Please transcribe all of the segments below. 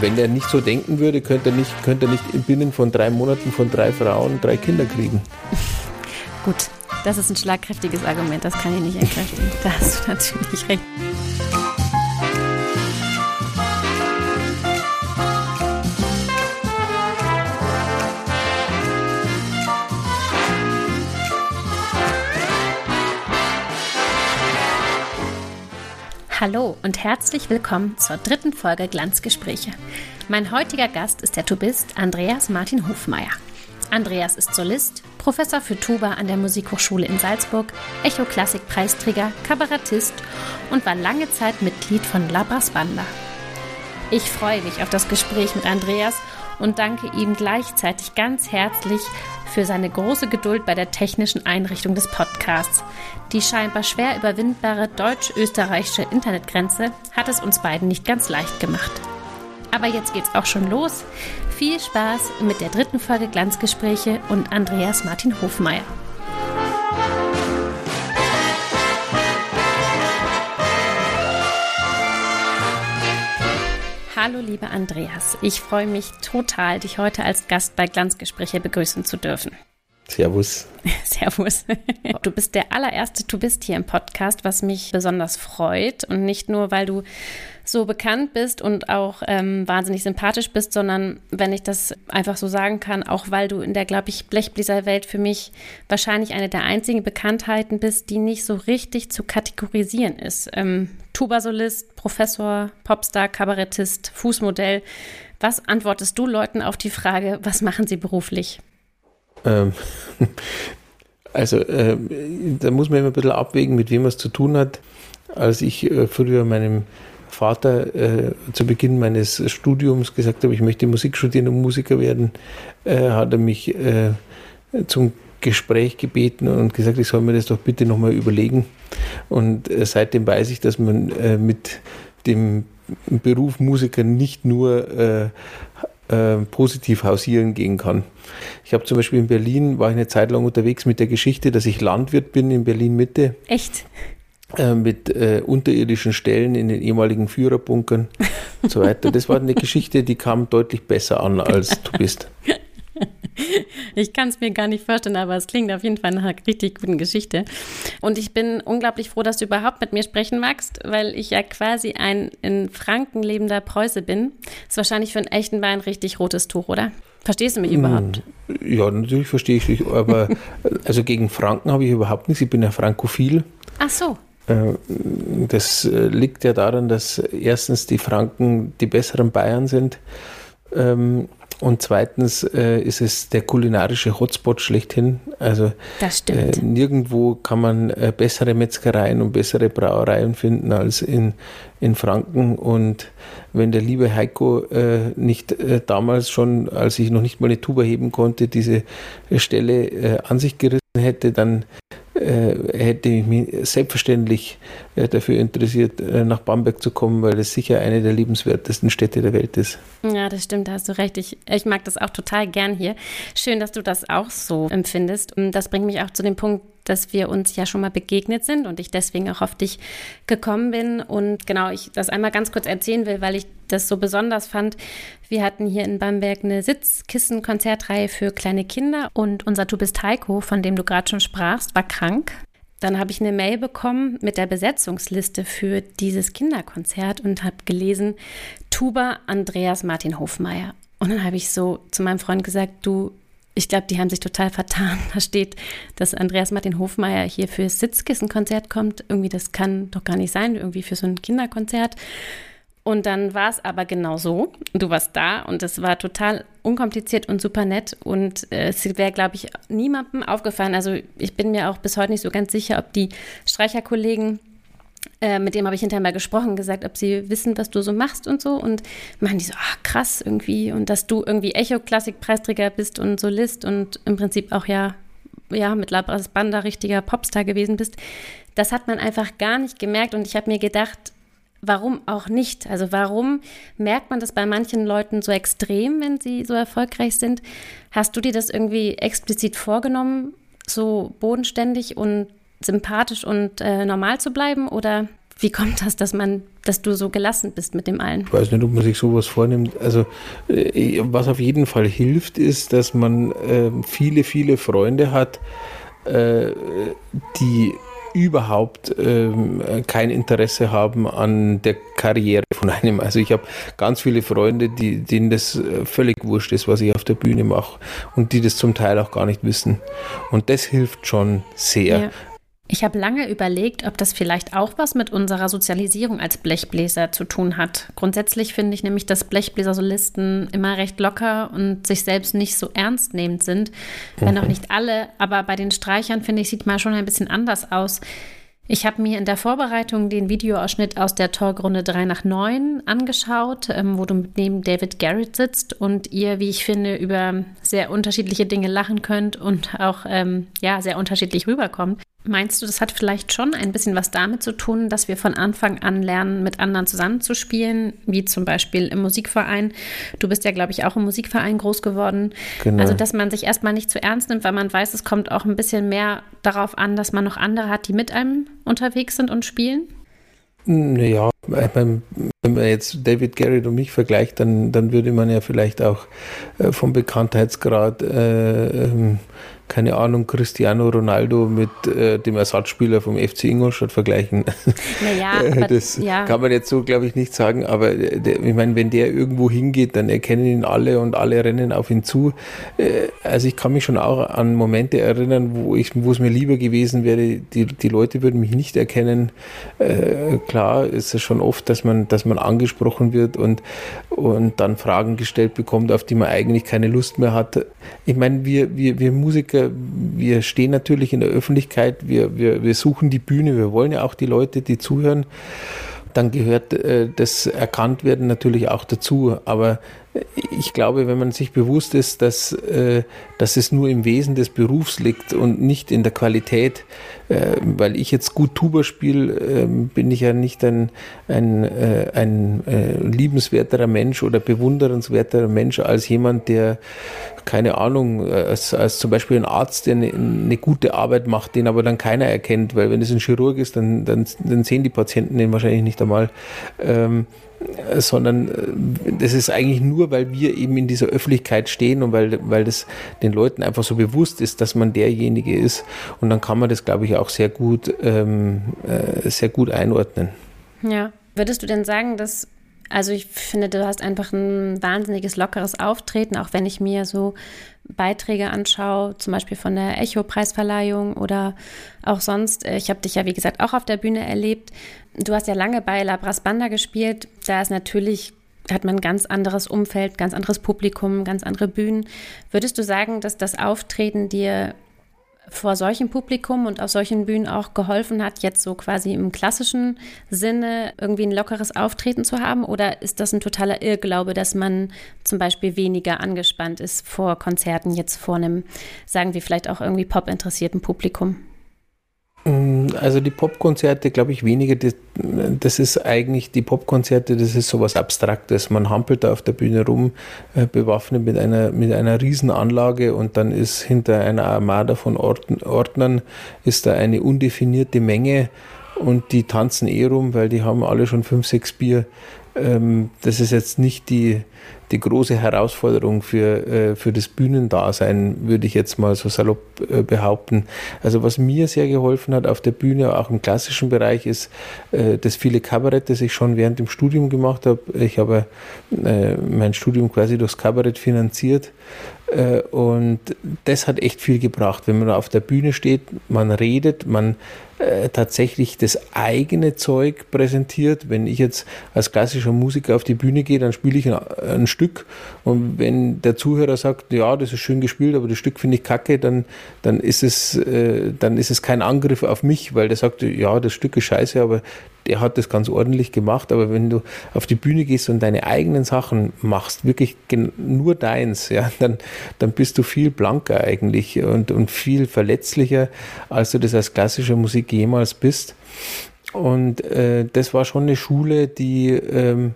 wenn er nicht so denken würde, könnte er nicht, könnte nicht binnen von drei Monaten von drei Frauen drei Kinder kriegen. Gut, das ist ein schlagkräftiges Argument, das kann ich nicht entkräftigen. Da hast du natürlich recht. Hallo und herzlich willkommen zur dritten Folge Glanzgespräche. Mein heutiger Gast ist der Tubist Andreas Martin Hofmeier. Andreas ist Solist, Professor für Tuba an der Musikhochschule in Salzburg, Echo-Klassik-Preisträger, Kabarettist und war lange Zeit Mitglied von Labras Banda. Ich freue mich auf das Gespräch mit Andreas und danke ihm gleichzeitig ganz herzlich für seine große Geduld bei der technischen Einrichtung des Podcasts. Die scheinbar schwer überwindbare deutsch-österreichische Internetgrenze hat es uns beiden nicht ganz leicht gemacht. Aber jetzt geht's auch schon los. Viel Spaß mit der dritten Folge Glanzgespräche und Andreas Martin Hofmeier. Hallo, lieber Andreas. Ich freue mich total, dich heute als Gast bei Glanzgespräche begrüßen zu dürfen. Servus. Servus. Du bist der allererste Du bist hier im Podcast, was mich besonders freut. Und nicht nur, weil du so bekannt bist und auch ähm, wahnsinnig sympathisch bist, sondern wenn ich das einfach so sagen kann, auch weil du in der, glaube ich, Blechbläser-Welt für mich wahrscheinlich eine der einzigen Bekanntheiten bist, die nicht so richtig zu kategorisieren ist. Ähm, Tuba-Solist, Professor, Popstar, Kabarettist, Fußmodell. Was antwortest du Leuten auf die Frage, was machen sie beruflich? Ähm, also, äh, da muss man immer ein bisschen abwägen, mit wem man es zu tun hat. Als ich äh, früher meinem Vater äh, zu Beginn meines Studiums gesagt habe, ich möchte Musik studieren und Musiker werden, äh, hat er mich äh, zum Gespräch gebeten und gesagt, ich soll mir das doch bitte nochmal überlegen. Und äh, seitdem weiß ich, dass man äh, mit dem Beruf Musiker nicht nur äh, positiv hausieren gehen kann. Ich habe zum Beispiel in Berlin, war ich eine Zeit lang unterwegs mit der Geschichte, dass ich Landwirt bin in Berlin Mitte. Echt? Äh, mit äh, unterirdischen Stellen in den ehemaligen Führerbunkern und so weiter. Das war eine Geschichte, die kam deutlich besser an, als du bist. Ich kann es mir gar nicht vorstellen, aber es klingt auf jeden Fall nach einer richtig guten Geschichte. Und ich bin unglaublich froh, dass du überhaupt mit mir sprechen magst, weil ich ja quasi ein in Franken lebender Preuße bin. Ist wahrscheinlich für einen echten Wein richtig rotes Tuch, oder? Verstehst du mich überhaupt? Ja, natürlich verstehe ich dich, aber also gegen Franken habe ich überhaupt nichts. Ich bin ja frankophil. Ach so. Äh, das äh, liegt ja daran, dass erstens die Franken die besseren Bayern sind ähm, und zweitens äh, ist es der kulinarische Hotspot schlechthin. Also nirgendwo kann man bessere Metzgereien und bessere Brauereien finden als in, in Franken. Und wenn der liebe Heiko nicht damals schon, als ich noch nicht mal eine Tuba heben konnte, diese Stelle an sich gerissen hätte, dann hätte ich mich selbstverständlich äh, dafür interessiert, äh, nach Bamberg zu kommen, weil es sicher eine der liebenswertesten Städte der Welt ist. Ja, das stimmt, da hast du recht. Ich, ich mag das auch total gern hier. Schön, dass du das auch so empfindest. Und das bringt mich auch zu dem Punkt, dass wir uns ja schon mal begegnet sind und ich deswegen auch auf dich gekommen bin. Und genau, ich das einmal ganz kurz erzählen will, weil ich das so besonders fand. Wir hatten hier in Bamberg eine Sitzkissen-Konzertreihe für kleine Kinder und unser Du bist Heiko, von dem du gerade schon sprachst, war krank. Dann habe ich eine Mail bekommen mit der Besetzungsliste für dieses Kinderkonzert und habe gelesen, Tuba Andreas Martin Hofmeier. Und dann habe ich so zu meinem Freund gesagt, du, ich glaube, die haben sich total vertan. Da steht, dass Andreas Martin Hofmeier hier fürs Sitzkissenkonzert kommt. Irgendwie, das kann doch gar nicht sein, irgendwie für so ein Kinderkonzert. Und dann war es aber genau so. Du warst da und es war total unkompliziert und super nett. Und äh, es wäre, glaube ich, niemandem aufgefallen. Also ich bin mir auch bis heute nicht so ganz sicher, ob die Streicherkollegen äh, mit dem habe ich hinterher mal gesprochen, gesagt, ob sie wissen, was du so machst und so. Und machen die so, ach krass irgendwie. Und dass du irgendwie Echo-Klassik-Preisträger bist und Solist und im Prinzip auch ja, ja mit Labras Banda richtiger Popstar gewesen bist. Das hat man einfach gar nicht gemerkt. Und ich habe mir gedacht, warum auch nicht? Also warum merkt man das bei manchen Leuten so extrem, wenn sie so erfolgreich sind? Hast du dir das irgendwie explizit vorgenommen, so bodenständig und sympathisch und äh, normal zu bleiben? Oder Wie kommt das, dass man, dass du so gelassen bist mit dem allen? Ich weiß nicht, ob man sich sowas vornimmt. Also äh, was auf jeden Fall hilft, ist, dass man äh, viele, viele Freunde hat, äh, die überhaupt ähm, kein Interesse haben an der Karriere von einem. Also ich habe ganz viele Freunde, die, denen das äh, völlig wurscht ist, was ich auf der Bühne mache und die das zum Teil auch gar nicht wissen. Und das hilft schon sehr. Ja. Ich habe lange überlegt, ob das vielleicht auch was mit unserer Sozialisierung als Blechbläser zu tun hat. Grundsätzlich finde ich nämlich, dass Blechbläser-Solisten immer recht locker und sich selbst nicht so ernst nehmend sind. Wenn auch mhm. nicht alle, aber bei den Streichern, finde ich, sieht mal schon ein bisschen anders aus. Ich habe mir in der Vorbereitung den Videoausschnitt aus der Talkrunde 3 nach 9 angeschaut, ähm, wo du neben David Garrett sitzt und ihr, wie ich finde, über sehr unterschiedliche Dinge lachen könnt und auch ähm, ja, sehr unterschiedlich rüberkommt. Meinst du, das hat vielleicht schon ein bisschen was damit zu tun, dass wir von Anfang an lernen, mit anderen zusammenzuspielen, wie zum Beispiel im Musikverein? Du bist ja, glaube ich, auch im Musikverein groß geworden. Genau. Also, dass man sich erstmal nicht zu ernst nimmt, weil man weiß, es kommt auch ein bisschen mehr darauf an, dass man noch andere hat, die mit einem unterwegs sind und spielen? Naja, wenn man jetzt David Garrett und mich vergleicht, dann, dann würde man ja vielleicht auch äh, vom Bekanntheitsgrad äh, ähm, keine Ahnung, Cristiano Ronaldo mit äh, dem Ersatzspieler vom FC Ingolstadt vergleichen. Naja, das ja. kann man jetzt so, glaube ich, nicht sagen, aber der, ich meine, wenn der irgendwo hingeht, dann erkennen ihn alle und alle rennen auf ihn zu. Äh, also ich kann mich schon auch an Momente erinnern, wo ich, wo es mir lieber gewesen wäre, die, die Leute würden mich nicht erkennen. Äh, klar ist es schon oft, dass man, dass man angesprochen wird und, und dann Fragen gestellt bekommt, auf die man eigentlich keine Lust mehr hat. Ich meine, wir, wir, wir Musiker wir, wir stehen natürlich in der Öffentlichkeit, wir, wir, wir suchen die Bühne, wir wollen ja auch die Leute, die zuhören. Dann gehört äh, das Erkanntwerden natürlich auch dazu. Aber ich glaube, wenn man sich bewusst ist, dass, äh, dass es nur im Wesen des Berufs liegt und nicht in der Qualität, äh, weil ich jetzt gut Tuba spiele, äh, bin ich ja nicht ein, ein, äh, ein äh, liebenswerterer Mensch oder bewundernswerterer Mensch als jemand, der, keine Ahnung, äh, als, als zum Beispiel ein Arzt, der eine, eine gute Arbeit macht, den aber dann keiner erkennt, weil wenn es ein Chirurg ist, dann, dann, dann sehen die Patienten den wahrscheinlich nicht einmal. Ähm, sondern äh, das ist eigentlich nur, weil wir eben in dieser Öffentlichkeit stehen und weil, weil das den Leuten einfach so bewusst ist, dass man derjenige ist. Und dann kann man das, glaube ich, auch sehr gut, ähm, äh, sehr gut einordnen. Ja. Würdest du denn sagen, dass also ich finde, du hast einfach ein wahnsinniges lockeres Auftreten, auch wenn ich mir so Beiträge anschaue, zum Beispiel von der Echo-Preisverleihung oder auch sonst. Ich habe dich ja, wie gesagt, auch auf der Bühne erlebt. Du hast ja lange bei Labras Banda gespielt. Da ist natürlich, hat man ein ganz anderes Umfeld, ganz anderes Publikum, ganz andere Bühnen. Würdest du sagen, dass das Auftreten dir vor solchem Publikum und auf solchen Bühnen auch geholfen hat, jetzt so quasi im klassischen Sinne irgendwie ein lockeres Auftreten zu haben? Oder ist das ein totaler Irrglaube, dass man zum Beispiel weniger angespannt ist vor Konzerten, jetzt vor einem, sagen wir vielleicht auch irgendwie pop-interessierten Publikum? Mm, also die Popkonzerte, glaube ich, weniger. Das, das, ist eigentlich die Popkonzerte, das ist sowas Abstraktes. Man hampelt da auf der Bühne rum, äh, bewaffnet mit einer, mit einer Riesenanlage und dann ist hinter einer Armada von Ordnern ist da eine undefinierte Menge und die tanzen eh rum, weil die haben alle schon fünf, sechs Bier. Ähm, das ist jetzt nicht die, die große Herausforderung für, äh, für das Bühnendasein, würde ich jetzt mal so salopp äh, behaupten. Also was mir sehr geholfen hat auf der Bühne, auch im klassischen Bereich, ist äh, das viele Kabarett, das ich schon während dem Studium gemacht habe. Ich habe mein Studium quasi durchs Kabarett finanziert und das hat echt viel gebracht, wenn man auf der Bühne steht, man redet, man äh, tatsächlich das eigene Zeug präsentiert. Wenn ich jetzt als klassischer Musiker auf die Bühne gehe, dann spiele ich ein, ein Stück und wenn der Zuhörer sagt, ja, das ist schön gespielt, aber das Stück finde ich kacke, dann, dann, ist es, äh, dann ist es kein Angriff auf mich, weil der sagt, ja, das Stück ist scheiße, aber der hat das ganz ordentlich gemacht, aber wenn du auf die Bühne gehst und deine eigenen Sachen machst, wirklich nur deins, ja, dann, dann bist du viel blanker eigentlich und, und viel verletzlicher, als du das als klassischer Musik jemals bist. Und äh, das war schon eine Schule, die, ähm,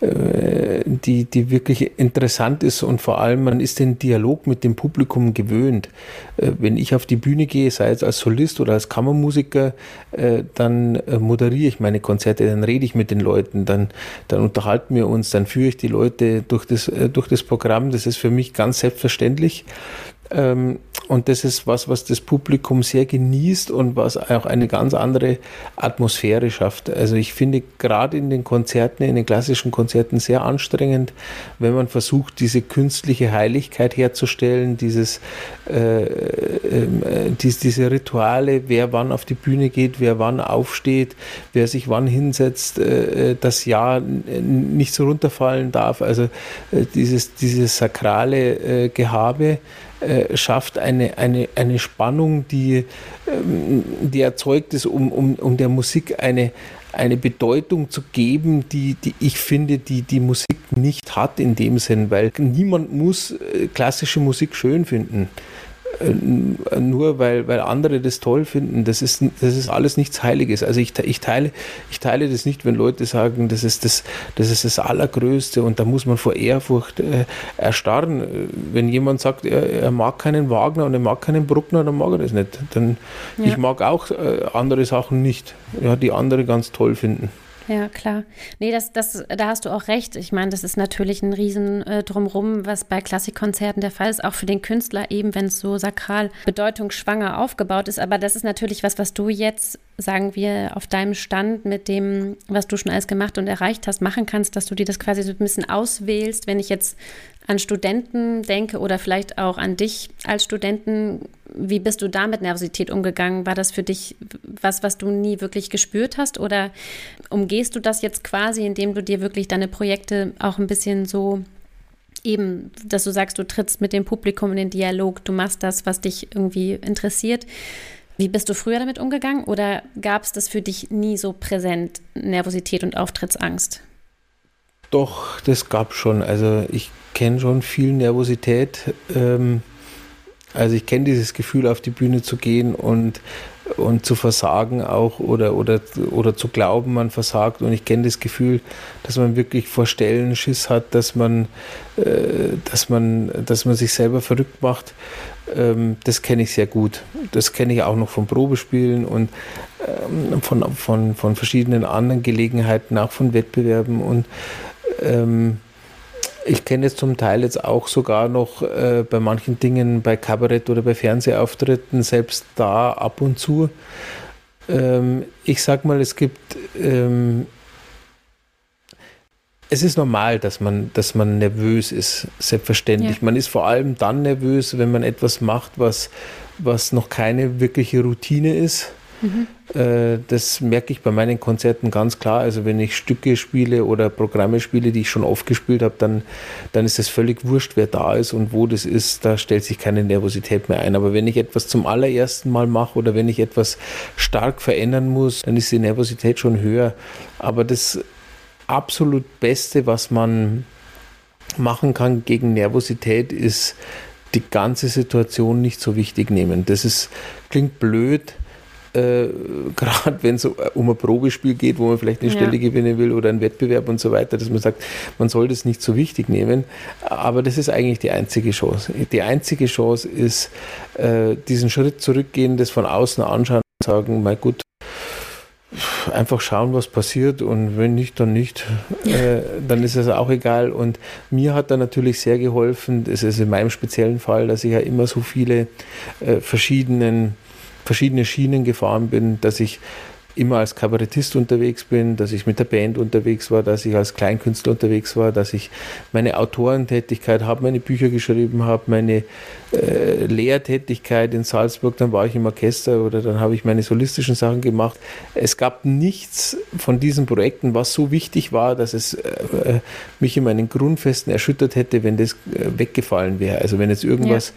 äh, die, die wirklich interessant ist und vor allem man ist den Dialog mit dem Publikum gewöhnt. Äh, wenn ich auf die Bühne gehe, sei es als Solist oder als Kammermusiker, äh, dann äh, moderiere ich meine Konzerte, dann rede ich mit den Leuten, dann, dann unterhalten wir uns, dann führe ich die Leute durch das, äh, durch das Programm. Das ist für mich ganz selbstverständlich. Ähm, und das ist was, was das Publikum sehr genießt und was auch eine ganz andere Atmosphäre schafft. Also ich finde gerade in den Konzerten, in den klassischen Konzerten sehr anstrengend, wenn man versucht, diese künstliche Heiligkeit herzustellen, dieses, äh, äh, dies, diese Rituale, wer wann auf die Bühne geht, wer wann aufsteht, wer sich wann hinsetzt, äh, das Ja nicht so runterfallen darf. Also äh, dieses, dieses sakrale äh, Gehabe, äh, schafft eine, eine, eine Spannung, die, ähm, die erzeugt ist, um, um, um der Musik eine, eine Bedeutung zu geben, die, die ich finde, die die Musik nicht hat in dem Sinn, weil niemand muss äh, klassische Musik schön finden. Äh, nur weil, weil andere das toll finden. Das ist, das ist alles nichts Heiliges. Also ich, ich, teile, ich teile das nicht, wenn Leute sagen, das ist das, das ist das Allergrößte und da muss man vor Ehrfurcht äh, erstarren. Wenn jemand sagt, er, er, mag keinen Wagner und er mag keinen Bruckner, dann mag er das nicht. Dann, ja. Ich mag auch äh, andere Sachen nicht, ja, die andere ganz toll finden. Ja, klar. Nee, das, das, da hast du auch recht. Ich meine, das ist natürlich ein Riesen äh, drumrum, was bei Klassikkonzerten der Fall ist, auch für den Künstler eben, wenn es so sakral bedeutungsschwanger aufgebaut ist. Aber das ist natürlich was, was du jetzt, sagen wir, auf deinem Stand mit dem, was du schon alles gemacht und erreicht hast, machen kannst, dass du dir das quasi so ein bisschen auswählst. Wenn ich jetzt an Studenten denke oder vielleicht auch an dich als Studenten, wie bist du da mit Nervosität umgegangen? War das für dich was, was du nie wirklich gespürt hast? Oder umgehst du das jetzt quasi, indem du dir wirklich deine Projekte auch ein bisschen so eben, dass du sagst, du trittst mit dem Publikum in den Dialog, du machst das, was dich irgendwie interessiert? Wie bist du früher damit umgegangen oder gab es das für dich nie so präsent, Nervosität und Auftrittsangst? Doch, das gab schon. Also ich kenne schon viel Nervosität. Ähm, also ich kenne dieses Gefühl, auf die Bühne zu gehen und, und zu versagen auch oder, oder, oder zu glauben, man versagt. Und ich kenne das Gefühl, dass man wirklich vor Stellen Schiss hat, dass man, äh, dass man, dass man sich selber verrückt macht. Ähm, das kenne ich sehr gut. Das kenne ich auch noch von Probespielen und ähm, von, von, von verschiedenen anderen Gelegenheiten, auch von Wettbewerben. Und ähm, ich kenne es zum Teil jetzt auch sogar noch äh, bei manchen Dingen, bei Kabarett oder bei Fernsehauftritten, selbst da ab und zu. Ähm, ich sag mal, es gibt, ähm, es ist normal, dass man, dass man nervös ist, selbstverständlich. Ja. Man ist vor allem dann nervös, wenn man etwas macht, was, was noch keine wirkliche Routine ist. Mhm. Das merke ich bei meinen Konzerten ganz klar. Also wenn ich Stücke spiele oder Programme spiele, die ich schon oft gespielt habe, dann, dann ist es völlig wurscht, wer da ist und wo das ist. Da stellt sich keine Nervosität mehr ein. Aber wenn ich etwas zum allerersten Mal mache oder wenn ich etwas stark verändern muss, dann ist die Nervosität schon höher. Aber das absolut Beste, was man machen kann gegen Nervosität, ist die ganze Situation nicht so wichtig nehmen. Das ist, klingt blöd, äh, gerade wenn es um ein Probespiel geht, wo man vielleicht eine ja. Stelle gewinnen will oder einen Wettbewerb und so weiter, dass man sagt, man soll das nicht so wichtig nehmen. Aber das ist eigentlich die einzige Chance. Die einzige Chance ist, äh, diesen Schritt zurückgehen, das von außen anschauen und sagen, mein gut, einfach schauen, was passiert und wenn nicht, dann nicht. Äh, dann ist es auch egal. Und mir hat da natürlich sehr geholfen, das ist in meinem speziellen Fall, dass ich ja immer so viele äh, verschiedenen verschiedene Schienen gefahren bin, dass ich immer als Kabarettist unterwegs bin, dass ich mit der Band unterwegs war, dass ich als Kleinkünstler unterwegs war, dass ich meine Autorentätigkeit habe, meine Bücher geschrieben habe, meine äh, Lehrtätigkeit in Salzburg, dann war ich im Orchester oder dann habe ich meine solistischen Sachen gemacht. Es gab nichts von diesen Projekten, was so wichtig war, dass es äh, mich in meinen Grundfesten erschüttert hätte, wenn das äh, weggefallen wäre. Also wenn jetzt irgendwas ja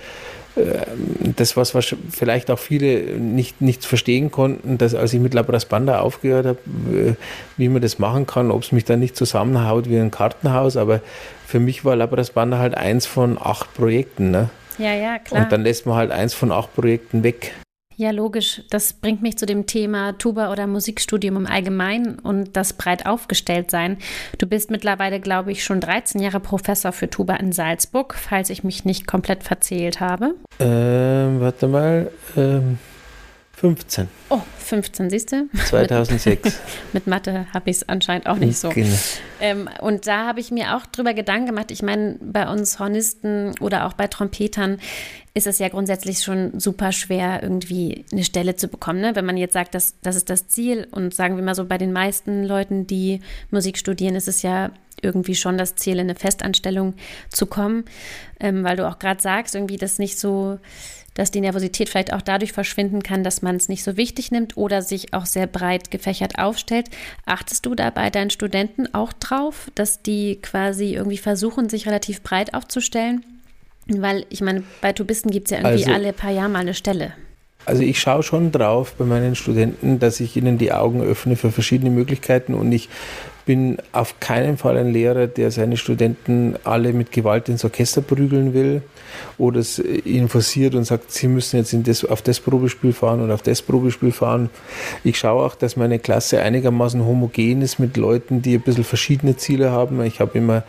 ähm, das, was vielleicht auch viele nicht, nicht verstehen konnten, dass als ich mit Labras Banda aufgehört habe, äh, wie man das machen kann, ob es mich dann nicht zusammenhaut wie ein Kartenhaus, aber für mich war Labras Banda halt eins von acht Projekten. Ne? Ja, ja, klar. Und dann lässt man halt eins von acht Projekten weg. Ja, logisch. Das bringt mich zu dem Thema Tuba oder Musikstudium im Allgemeinen und das breit aufgestellt sein. Du bist mittlerweile, glaube ich, schon 13 Jahre Professor für Tuba in Salzburg, falls ich mich nicht komplett verzählt habe. Ähm, warte mal. Ähm 15. Oh, 15, siehst du? 2006. mit, Mathe habe ich es anscheinend auch nicht so. Genau. Ähm, und da habe ich mir auch drüber Gedanken gemacht. Ich meine, bei uns Hornisten oder auch bei Trompetern ist es ja grundsätzlich schon super schwer, irgendwie eine Stelle zu bekommen. Ne? Wenn man jetzt sagt, das, das ist das Ziel und sagen wir mal so, bei den meisten Leuten, die Musik studieren, ist es ja irgendwie schon das Ziel, in eine Festanstellung zu kommen, ähm, weil du auch gerade sagst, irgendwie das nicht so dass die Nervosität vielleicht auch dadurch verschwinden kann, dass man es nicht so wichtig nimmt oder sich auch sehr breit gefächert aufstellt. Achtest du da bei deinen Studenten auch drauf, dass die quasi irgendwie versuchen, sich relativ breit aufzustellen? Weil ich meine, bei Tubisten gibt es ja irgendwie also, alle paar Jahre mal eine Stelle. Also ich schaue schon drauf bei meinen Studenten, dass ich ihnen die Augen öffne für verschiedene Möglichkeiten und ich bin auf keinen Fall ein Lehrer, der seine Studenten alle mit Gewalt ins Orchester prügeln will oder es ihnen forciert und sagt, sie müssen jetzt das, auf das Probespiel fahren und auf das Probespiel fahren. Ich schaue auch, dass meine Klasse einigermaßen homogen ist mit Leuten, die ein bisschen verschiedene Ziele haben. Ich habe immer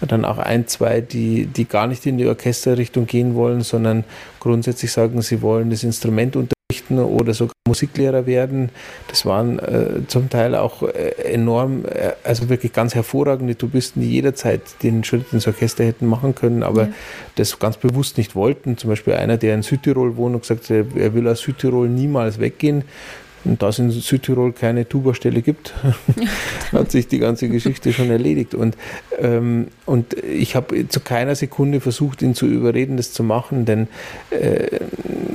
dann auch ein, zwei, die, die gar nicht in die Orchesterrichtung gehen wollen, sondern grundsätzlich sagen, sie wollen das Instrument unter oder sogar Musiklehrer werden. Das waren äh, zum Teil auch äh, enorm, äh, also wirklich ganz hervorragende Tubisten, die jederzeit den Schritt ins Orchester hätten machen können, aber ja. das ganz bewusst nicht wollten. Zum Beispiel einer, der in Südtirol wohnt und gesagt hat, er will aus Südtirol niemals weggehen. Und da es in Südtirol keine Tuba-Stelle gibt, hat sich die ganze Geschichte schon erledigt. Und, ähm, und ich habe zu keiner Sekunde versucht, ihn zu überreden, das zu machen, denn äh,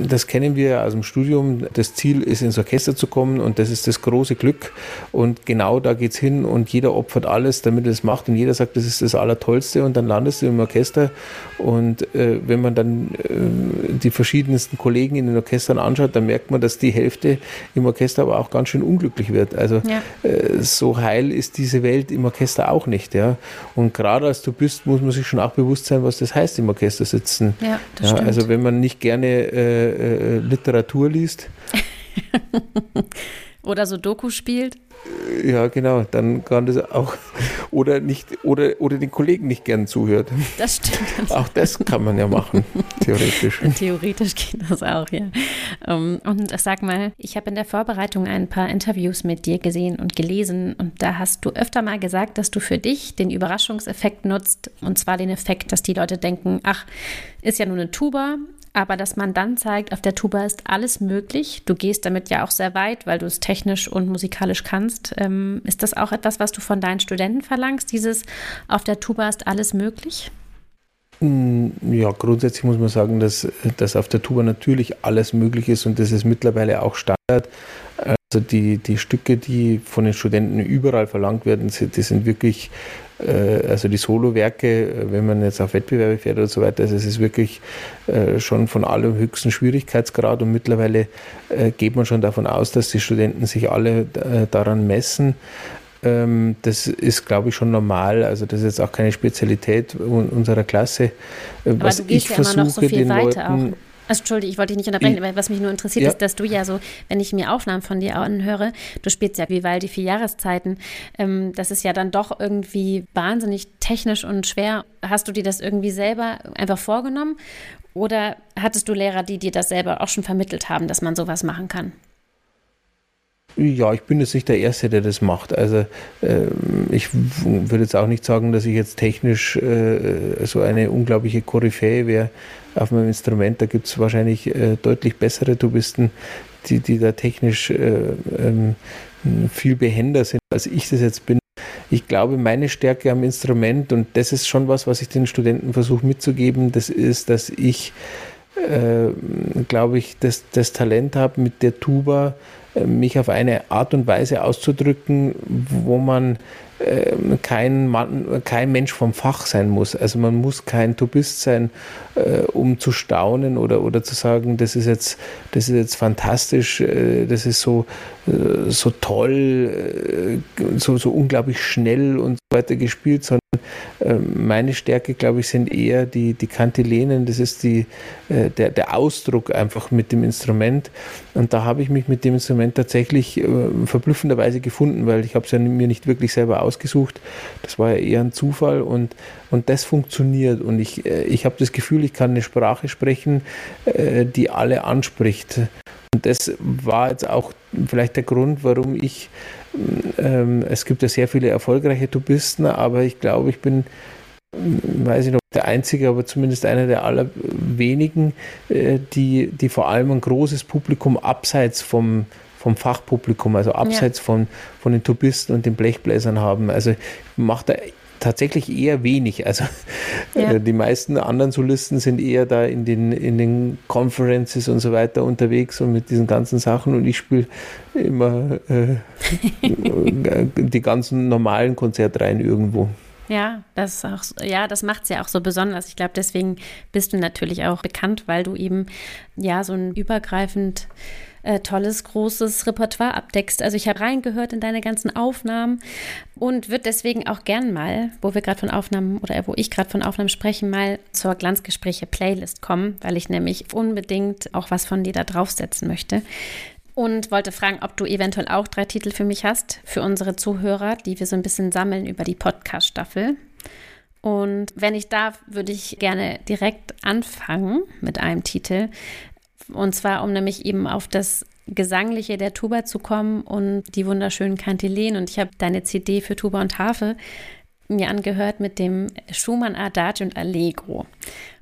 das kennen wir aus dem Studium. Das Ziel ist, ins Orchester zu kommen und das ist das große Glück. Und genau da geht es hin und jeder opfert alles, damit er es macht und jeder sagt, das ist das Allertollste und dann landest du im Orchester. Und äh, wenn man dann äh, die verschiedensten Kollegen in den Orchestern anschaut, dann merkt man, dass die Hälfte im Orchester aber auch ganz schön unglücklich wird. Also ja. äh, so heil ist diese Welt im Orchester auch nicht. Ja? Und gerade als du bist, muss man sich schon auch bewusst sein, was das heißt, im Orchester sitzen. Ja, ja also wenn man nicht gerne äh, äh, Literatur liest. Oder so Doku spielt. Ja, genau, dann kann das auch oder nicht oder oder den Kollegen nicht gern zuhört. Das stimmt. Auch das kann man ja machen, theoretisch. Theoretisch geht das auch, ja. Ähm, und sag mal, ich habe in der Vorbereitung ein paar Interviews mit dir gesehen und gelesen und da hast du öfter mal gesagt, dass du für dich den Überraschungseffekt nutzt und zwar den Effekt, dass die Leute denken, ach, ist ja nur eine Tuba, aber dass man dann zeigt, auf der Tuba ist alles möglich. Du gehst damit ja auch sehr weit, weil du es technisch und musikalisch kannst. Ähm, ist das auch etwas, was du von deinen Studenten verlangst, dieses auf der Tuba ist alles möglich? Mm, ja, grundsätzlich muss man sagen, dass, dass auf der Tuba natürlich alles möglich ist und das ist mittlerweile auch Standard. Also die, die Stücke, die von den Studenten überall verlangt werden, die sind wirklich, also die Solowerke, äh, wenn man jetzt auf Wettbewerbe fährt oder so weiter, also es ist wirklich äh, schon von allerhöchsten Schwierigkeitsgrad und mittlerweile äh, geht man schon davon aus, dass die Studenten sich alle äh, daran messen. Ähm, das ist, glaube ich, schon normal. Also das ist jetzt auch keine Spezialität unserer Klasse. Äh, was ich ja versuche, so den Leuten also, Entschuldige, ich wollte dich nicht unterbrechen, aber was mich nur interessiert ja. ist, dass du ja so, wenn ich mir Aufnahmen von dir anhöre, du spielst ja Vivaldi vier Jahreszeiten, ähm, das ist ja dann doch irgendwie wahnsinnig technisch und schwer. Hast du dir das irgendwie selber einfach vorgenommen oder hattest du Lehrer, die dir das selber auch schon vermittelt haben, dass man sowas machen kann? Ja, ich bin jetzt nicht der Erste, der das macht. Also äh, ich würde jetzt auch nicht sagen, dass ich jetzt technisch äh, so eine unglaubliche Koryphäe wäre auf meinem Instrument. Da gibt es wahrscheinlich äh, deutlich bessere Tubisten, die, die da technisch äh, ähm, viel behender sind, als ich das jetzt bin. Ich glaube, meine Stärke am Instrument, und das ist schon was, was ich den Studenten versuche mitzugeben, das ist, dass ich, äh, glaube ich, das, das Talent habe, mit der Tuba mich auf eine Art und Weise auszudrücken, wo man ähm, kein, Mann, kein Mensch vom Fach sein muss. Also man muss kein Tubist sein, äh, um zu staunen oder, oder zu sagen, das ist jetzt, das ist jetzt fantastisch, äh, das ist so, so toll, so, so unglaublich schnell und so weiter gespielt, sondern ähm, meine Stärke, glaube ich, sind eher die, die Kantilenen. Das ist die, äh, der, der Ausdruck einfach mit dem Instrument. Und da habe ich mich mit dem Instrument tatsächlich äh, verblüffenderweise gefunden, weil ich habe es ja mir nicht wirklich selber ausgesucht. Das war ja eher ein Zufall und, und das funktioniert. Und ich, äh, ich habe das Gefühl, ich kann eine Sprache sprechen, die alle anspricht. Und das war jetzt auch vielleicht der Grund, warum ich ähm, es gibt ja sehr viele erfolgreiche Tubisten, aber ich glaube, ich bin, weiß ich noch, der Einzige, aber zumindest einer der allerwenigen, äh, die, die vor allem ein großes Publikum abseits vom, vom Fachpublikum, also abseits ja. von, von den Tubisten und den Blechbläsern haben. Also mache da tatsächlich eher wenig. Also ja. äh, die meisten anderen Solisten sind eher da in den, in den Conferences und so weiter unterwegs und mit diesen ganzen Sachen und ich spiele immer äh, die ganzen normalen Konzertreihen irgendwo. Ja, das auch, ja, das macht es ja auch so besonders. Ich glaube, deswegen bist du natürlich auch bekannt, weil du eben ja so ein übergreifend äh, tolles, großes Repertoire abdeckst. Also ich habe reingehört in deine ganzen Aufnahmen und würde deswegen auch gern mal, wo wir gerade von Aufnahmen oder wo ich gerade von Aufnahmen sprechen, mal zur Glanzgespräche-Playlist kommen, weil ich nämlich unbedingt auch was von dir da draufsetzen möchte. Und wollte fragen, ob du eventuell auch drei Titel für mich hast, für unsere Zuhörer, die wir so ein bisschen sammeln über die Podcast-Staffel. Und wenn ich darf, würde ich gerne direkt anfangen mit einem Titel, und zwar, um nämlich eben auf das Gesangliche der Tuba zu kommen und die wunderschönen Kantilen. Und ich habe deine CD für Tuba und Harfe mir angehört mit dem Schumann Adagio und Allegro.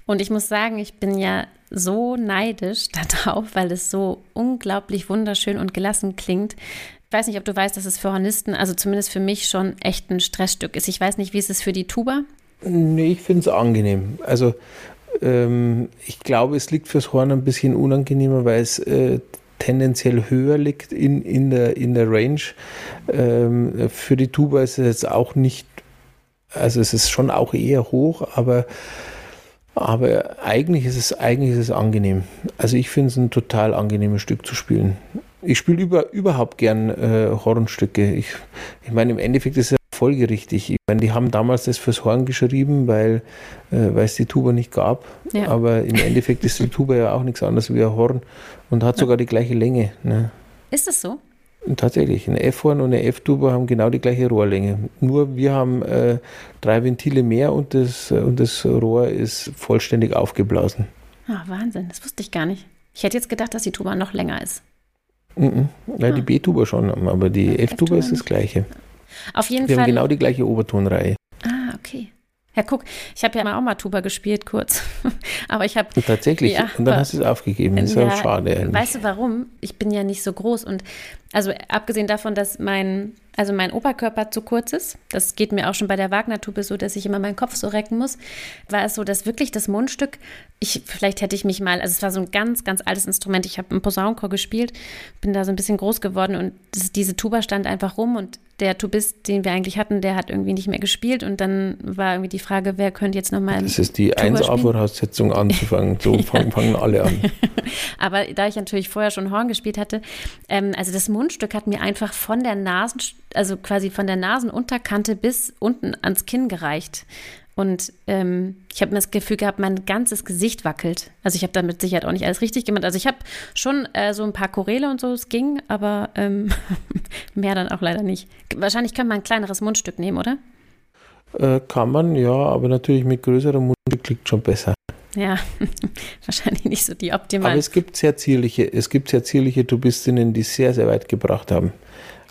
Und ich muss sagen, ich bin ja so neidisch darauf, weil es so unglaublich wunderschön und gelassen klingt. Ich weiß nicht, ob du weißt, dass es für Hornisten, also zumindest für mich, schon echt ein Stressstück ist. Ich weiß nicht, wie ist es für die Tuba? Nee, ich finde es angenehm. Also ähm, ich glaube, es liegt fürs Horn ein bisschen unangenehmer, weil es äh, tendenziell höher liegt in, in, der, in der Range. Ähm, für die Tuba ist es jetzt auch nicht, also es ist schon auch eher hoch, aber, aber eigentlich, ist es, eigentlich ist es angenehm. Also ich finde es ein total angenehmes Stück zu spielen. Ich spiele über, überhaupt gern äh, Hornstücke. Ich, ich meine, im Endeffekt ist es folgerichtig. Ich meine, die haben damals das fürs Horn geschrieben, weil, äh, es die Tuba nicht gab. Ja. Aber im Endeffekt ist die Tuba ja auch nichts anderes wie ein Horn und hat ja. sogar die gleiche Länge. Ne? Ist das so? Tatsächlich, ein F-Horn und eine F-Tuba haben genau die gleiche Rohrlänge. Nur wir haben äh, drei Ventile mehr und das, und das Rohr ist vollständig aufgeblasen. Ah, Wahnsinn, das wusste ich gar nicht. Ich hätte jetzt gedacht, dass die Tuba noch länger ist. Mm -mm. Ja, ah. die B-Tuba schon, aber die F-Tuba ist das gleiche. Auf jeden Wir Fall. haben genau die gleiche Obertonreihe. Ah, okay. Ja, guck, ich habe ja auch mal Tuba gespielt, kurz. aber ich habe. Tatsächlich. Ja, und dann hast du es aufgegeben. Das ist ja, ja schade. Eigentlich. Weißt du warum? Ich bin ja nicht so groß. Und also abgesehen davon, dass mein also mein Oberkörper zu kurz ist, das geht mir auch schon bei der Wagner-Tube so, dass ich immer meinen Kopf so recken muss, war es so, dass wirklich das Mundstück, ich, vielleicht hätte ich mich mal, also es war so ein ganz, ganz altes Instrument, ich habe im Posaunenchor gespielt, bin da so ein bisschen groß geworden und das, diese Tuba stand einfach rum und der Tubist, den wir eigentlich hatten, der hat irgendwie nicht mehr gespielt und dann war irgendwie die Frage, wer könnte jetzt nochmal. Das ist die 1A-Voraussetzung anzufangen. So fangen, fangen alle an. Aber da ich natürlich vorher schon Horn gespielt hatte, ähm, also das Mundstück hat mir einfach von der Nasen, also quasi von der Nasenunterkante bis unten ans Kinn gereicht. Und ähm, ich habe mir das Gefühl gehabt, mein ganzes Gesicht wackelt. Also ich habe damit Sicherheit auch nicht alles richtig gemacht. Also ich habe schon äh, so ein paar Choräle und so, es ging, aber ähm, mehr dann auch leider nicht. Wahrscheinlich könnte man ein kleineres Mundstück nehmen, oder? Äh, kann man, ja, aber natürlich mit größerem Mundstück klingt schon besser. Ja, wahrscheinlich nicht so die optimale. Aber es gibt sehr zierliche, es gibt sehr zierliche Tubistinnen, die sehr, sehr weit gebracht haben.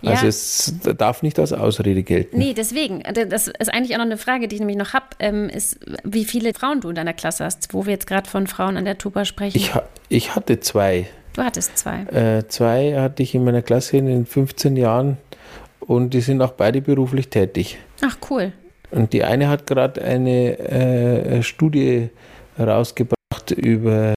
Ja. Also es darf nicht als Ausrede gelten. Nee, deswegen. Das ist eigentlich auch noch eine Frage, die ich nämlich noch habe, ähm, ist, wie viele Frauen du in deiner Klasse hast, wo wir jetzt gerade von Frauen an der Tuba sprechen. Ich, ich hatte zwei. Du hattest zwei. Äh, zwei hatte ich in meiner Klasse in den 15 Jahren und die sind auch beide beruflich tätig. Ach, cool. Und die eine hat gerade eine äh, Studie rausgebracht über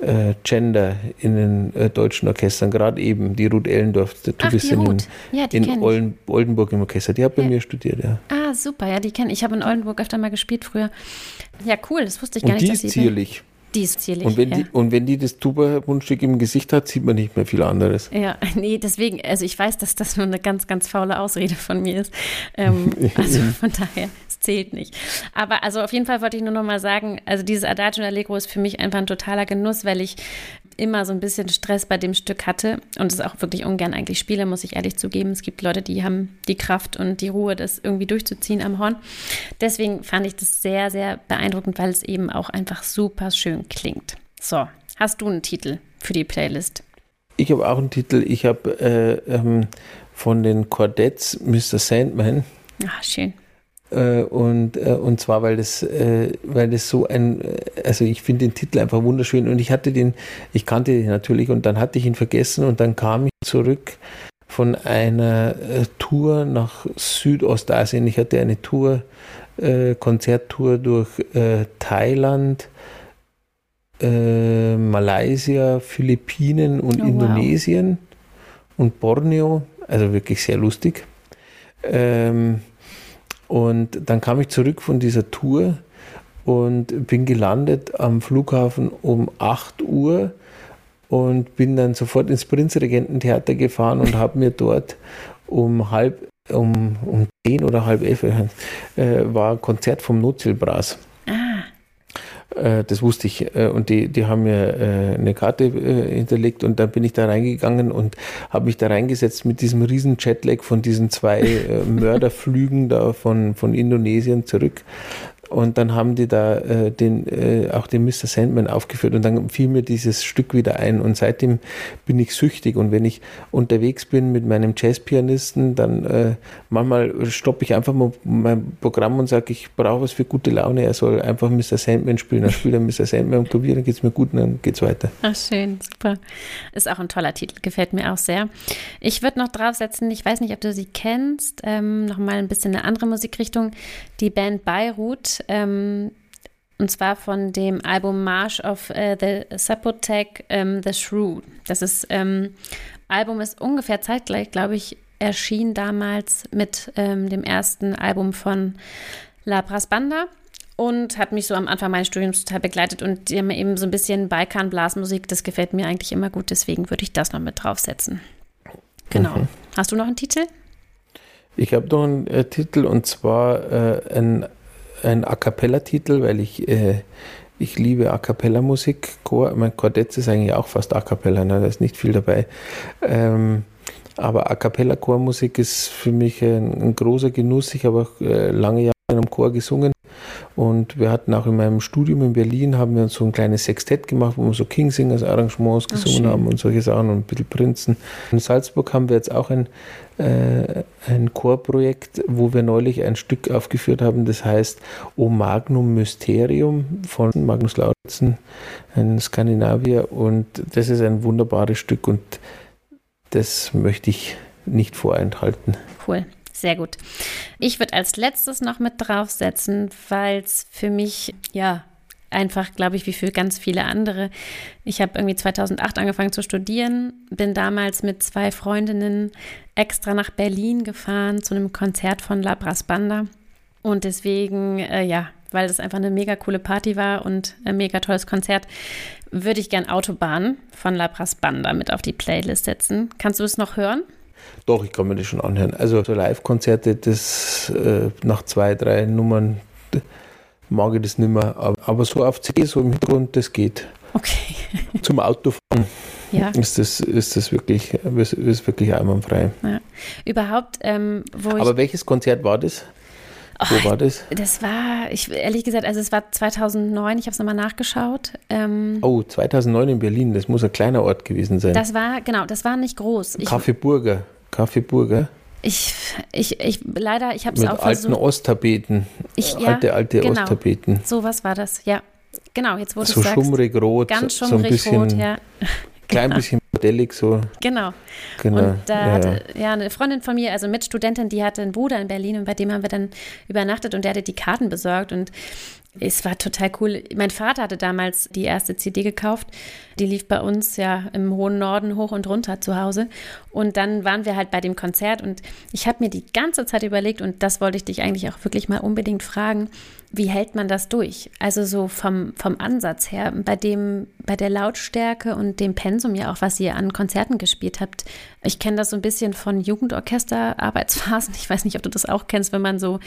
äh, Gender in den äh, deutschen Orchestern, gerade eben die Ruth Ellendorf, der Ach, die Ruth. in, ja, in Olden, Oldenburg im Orchester. Die hat bei ja. mir studiert, ja. Ah, super, ja, die kenne ich. Ich habe in Oldenburg öfter mal gespielt früher. Ja, cool, das wusste ich gar Und nicht. Die ist zierlich. Die ist zierlich. Und wenn, ja. die, und wenn die das Tuba-Mundstück im Gesicht hat, sieht man nicht mehr viel anderes. Ja, nee, deswegen, also ich weiß, dass das nur eine ganz, ganz faule Ausrede von mir ist. Ähm, also von daher, zählt nicht. Aber also auf jeden Fall wollte ich nur noch mal sagen, also dieses Adagio und Allegro ist für mich einfach ein totaler Genuss, weil ich immer so ein bisschen Stress bei dem Stück hatte und es auch wirklich ungern eigentlich spiele, muss ich ehrlich zugeben. Es gibt Leute, die haben die Kraft und die Ruhe, das irgendwie durchzuziehen am Horn. Deswegen fand ich das sehr, sehr beeindruckend, weil es eben auch einfach super schön klingt. So, hast du einen Titel für die Playlist? Ich habe auch einen Titel. Ich habe äh, ähm, von den Cordettes Mr. Sandman. Ah, schön. Äh, und, äh, und zwar, weil das, äh, weil das so ein, also ich finde den Titel einfach wunderschön und ich hatte den, ich kannte den natürlich und dann hatte ich ihn vergessen und dann kam ich zurück von einer Tour nach Südostasien. Ich hatte eine Tour, Konzerttour durch Thailand, Malaysia, Philippinen und oh, Indonesien wow. und Borneo also wirklich sehr lustig. Ähm, und dann kam ich zurück von dieser Tour und bin gelandet am Flughafen um 8 Uhr und bin dann sofort ins Prinzregententheater gefahren und habe mir dort um halb um, um 10 oder halb elf äh, war ein Konzert vom Notzielbras. Äh, das wusste ich. Äh, und die, die haben mir äh, eine Karte hinterlegt und dann bin ich da reingegangen und habe mich da reingesetzt mit diesem riesen Jetlag von diesen zwei Mörderflügen da von, von Indonesien zurück. Und dann haben die da äh, den, äh, auch den Mr. Sandman aufgeführt und dann fiel mir dieses Stück wieder ein. Und seitdem bin ich süchtig. Und wenn ich unterwegs bin mit meinem Jazzpianisten, dann äh, manchmal stoppe ich einfach mal mein Programm und sage, ich brauche was für gute Laune. Er soll einfach Mr. Sandman spielen. Dann spielt er Mr. Sandman am Klavier, dann geht es mir gut und dann geht es weiter. Ach, schön, super. Ist auch ein toller Titel, gefällt mir auch sehr. Ich würde noch draufsetzen, ich weiß nicht, ob du sie kennst, ähm, nochmal ein bisschen eine andere Musikrichtung. Die Band Beirut ähm, und zwar von dem Album March of uh, the Sapotec ähm, The Shrew. Das ist, ähm, Album ist ungefähr zeitgleich, glaube ich, erschien damals mit ähm, dem ersten Album von La Banda und hat mich so am Anfang meines Studiums total begleitet und die haben eben so ein bisschen Balkan-Blasmusik, das gefällt mir eigentlich immer gut, deswegen würde ich das noch mit draufsetzen. Genau. Mhm. Hast du noch einen Titel? Ich habe noch einen äh, Titel und zwar äh, ein ein A Cappella-Titel, weil ich, äh, ich liebe A Cappella-Musik. Chor, mein Quartett ist eigentlich auch fast A Cappella, ne? da ist nicht viel dabei. Ähm, aber A Cappella Chormusik ist für mich ein, ein großer Genuss. Ich habe auch äh, lange Jahre in einem Chor gesungen und wir hatten auch in meinem Studium in Berlin, haben wir so ein kleines Sextett gemacht, wo wir so Kingsingers Arrangements gesungen Ach, haben und solche Sachen und ein bisschen Prinzen. In Salzburg haben wir jetzt auch ein, äh, ein Chorprojekt, wo wir neulich ein Stück aufgeführt haben, das heißt O Magnum Mysterium von Magnus Lauritsen, ein Skandinavier und das ist ein wunderbares Stück und das möchte ich nicht vorenthalten. Cool. Sehr gut. Ich würde als letztes noch mit draufsetzen, weil es für mich, ja, einfach, glaube ich, wie für ganz viele andere. Ich habe irgendwie 2008 angefangen zu studieren, bin damals mit zwei Freundinnen extra nach Berlin gefahren zu einem Konzert von La Banda. Und deswegen, äh, ja, weil das einfach eine mega coole Party war und ein mega tolles Konzert, würde ich gern Autobahn von La Banda mit auf die Playlist setzen. Kannst du es noch hören? Doch, ich kann mir das schon anhören. Also so Live-Konzerte, das äh, nach zwei, drei Nummern mag ich das nicht mehr. Aber, aber so auf CD, so im Hintergrund, das geht. Okay. Zum Autofahren ja. ist, das, ist das wirklich, ist, ist wirklich einwandfrei. Ja. Überhaupt, ähm, wo Aber welches Konzert war das? Oh, Wo war das? Das war, ich ehrlich gesagt, also es war 2009, ich habe es nochmal nachgeschaut. Ähm, oh, 2009 in Berlin, das muss ein kleiner Ort gewesen sein. Das war, genau, das war nicht groß. Kaffeeburger, Kaffeeburger. Ich, ich, ich, leider, ich habe es auch versucht. Mit alten Osttapeten. Ich, ja, alte, alte genau. Osttapeten. So was war das, ja. Genau, jetzt wurde es So schummrig rot. Ganz schummrig so ein bisschen, rot, ja. Klein genau. bisschen modellig so. Genau. genau. Und da ja, hatte ja eine Freundin von mir, also Mitstudentin, die hatte einen Bruder in Berlin und bei dem haben wir dann übernachtet und der hatte die Karten besorgt und es war total cool. Mein Vater hatte damals die erste CD gekauft. Die lief bei uns ja im hohen Norden hoch und runter zu Hause. Und dann waren wir halt bei dem Konzert und ich habe mir die ganze Zeit überlegt, und das wollte ich dich eigentlich auch wirklich mal unbedingt fragen, wie hält man das durch? Also so vom, vom Ansatz her, bei dem, bei der Lautstärke und dem Pensum ja auch, was ihr an Konzerten gespielt habt. Ich kenne das so ein bisschen von Jugendorchester-Arbeitsphasen. Ich weiß nicht, ob du das auch kennst, wenn man so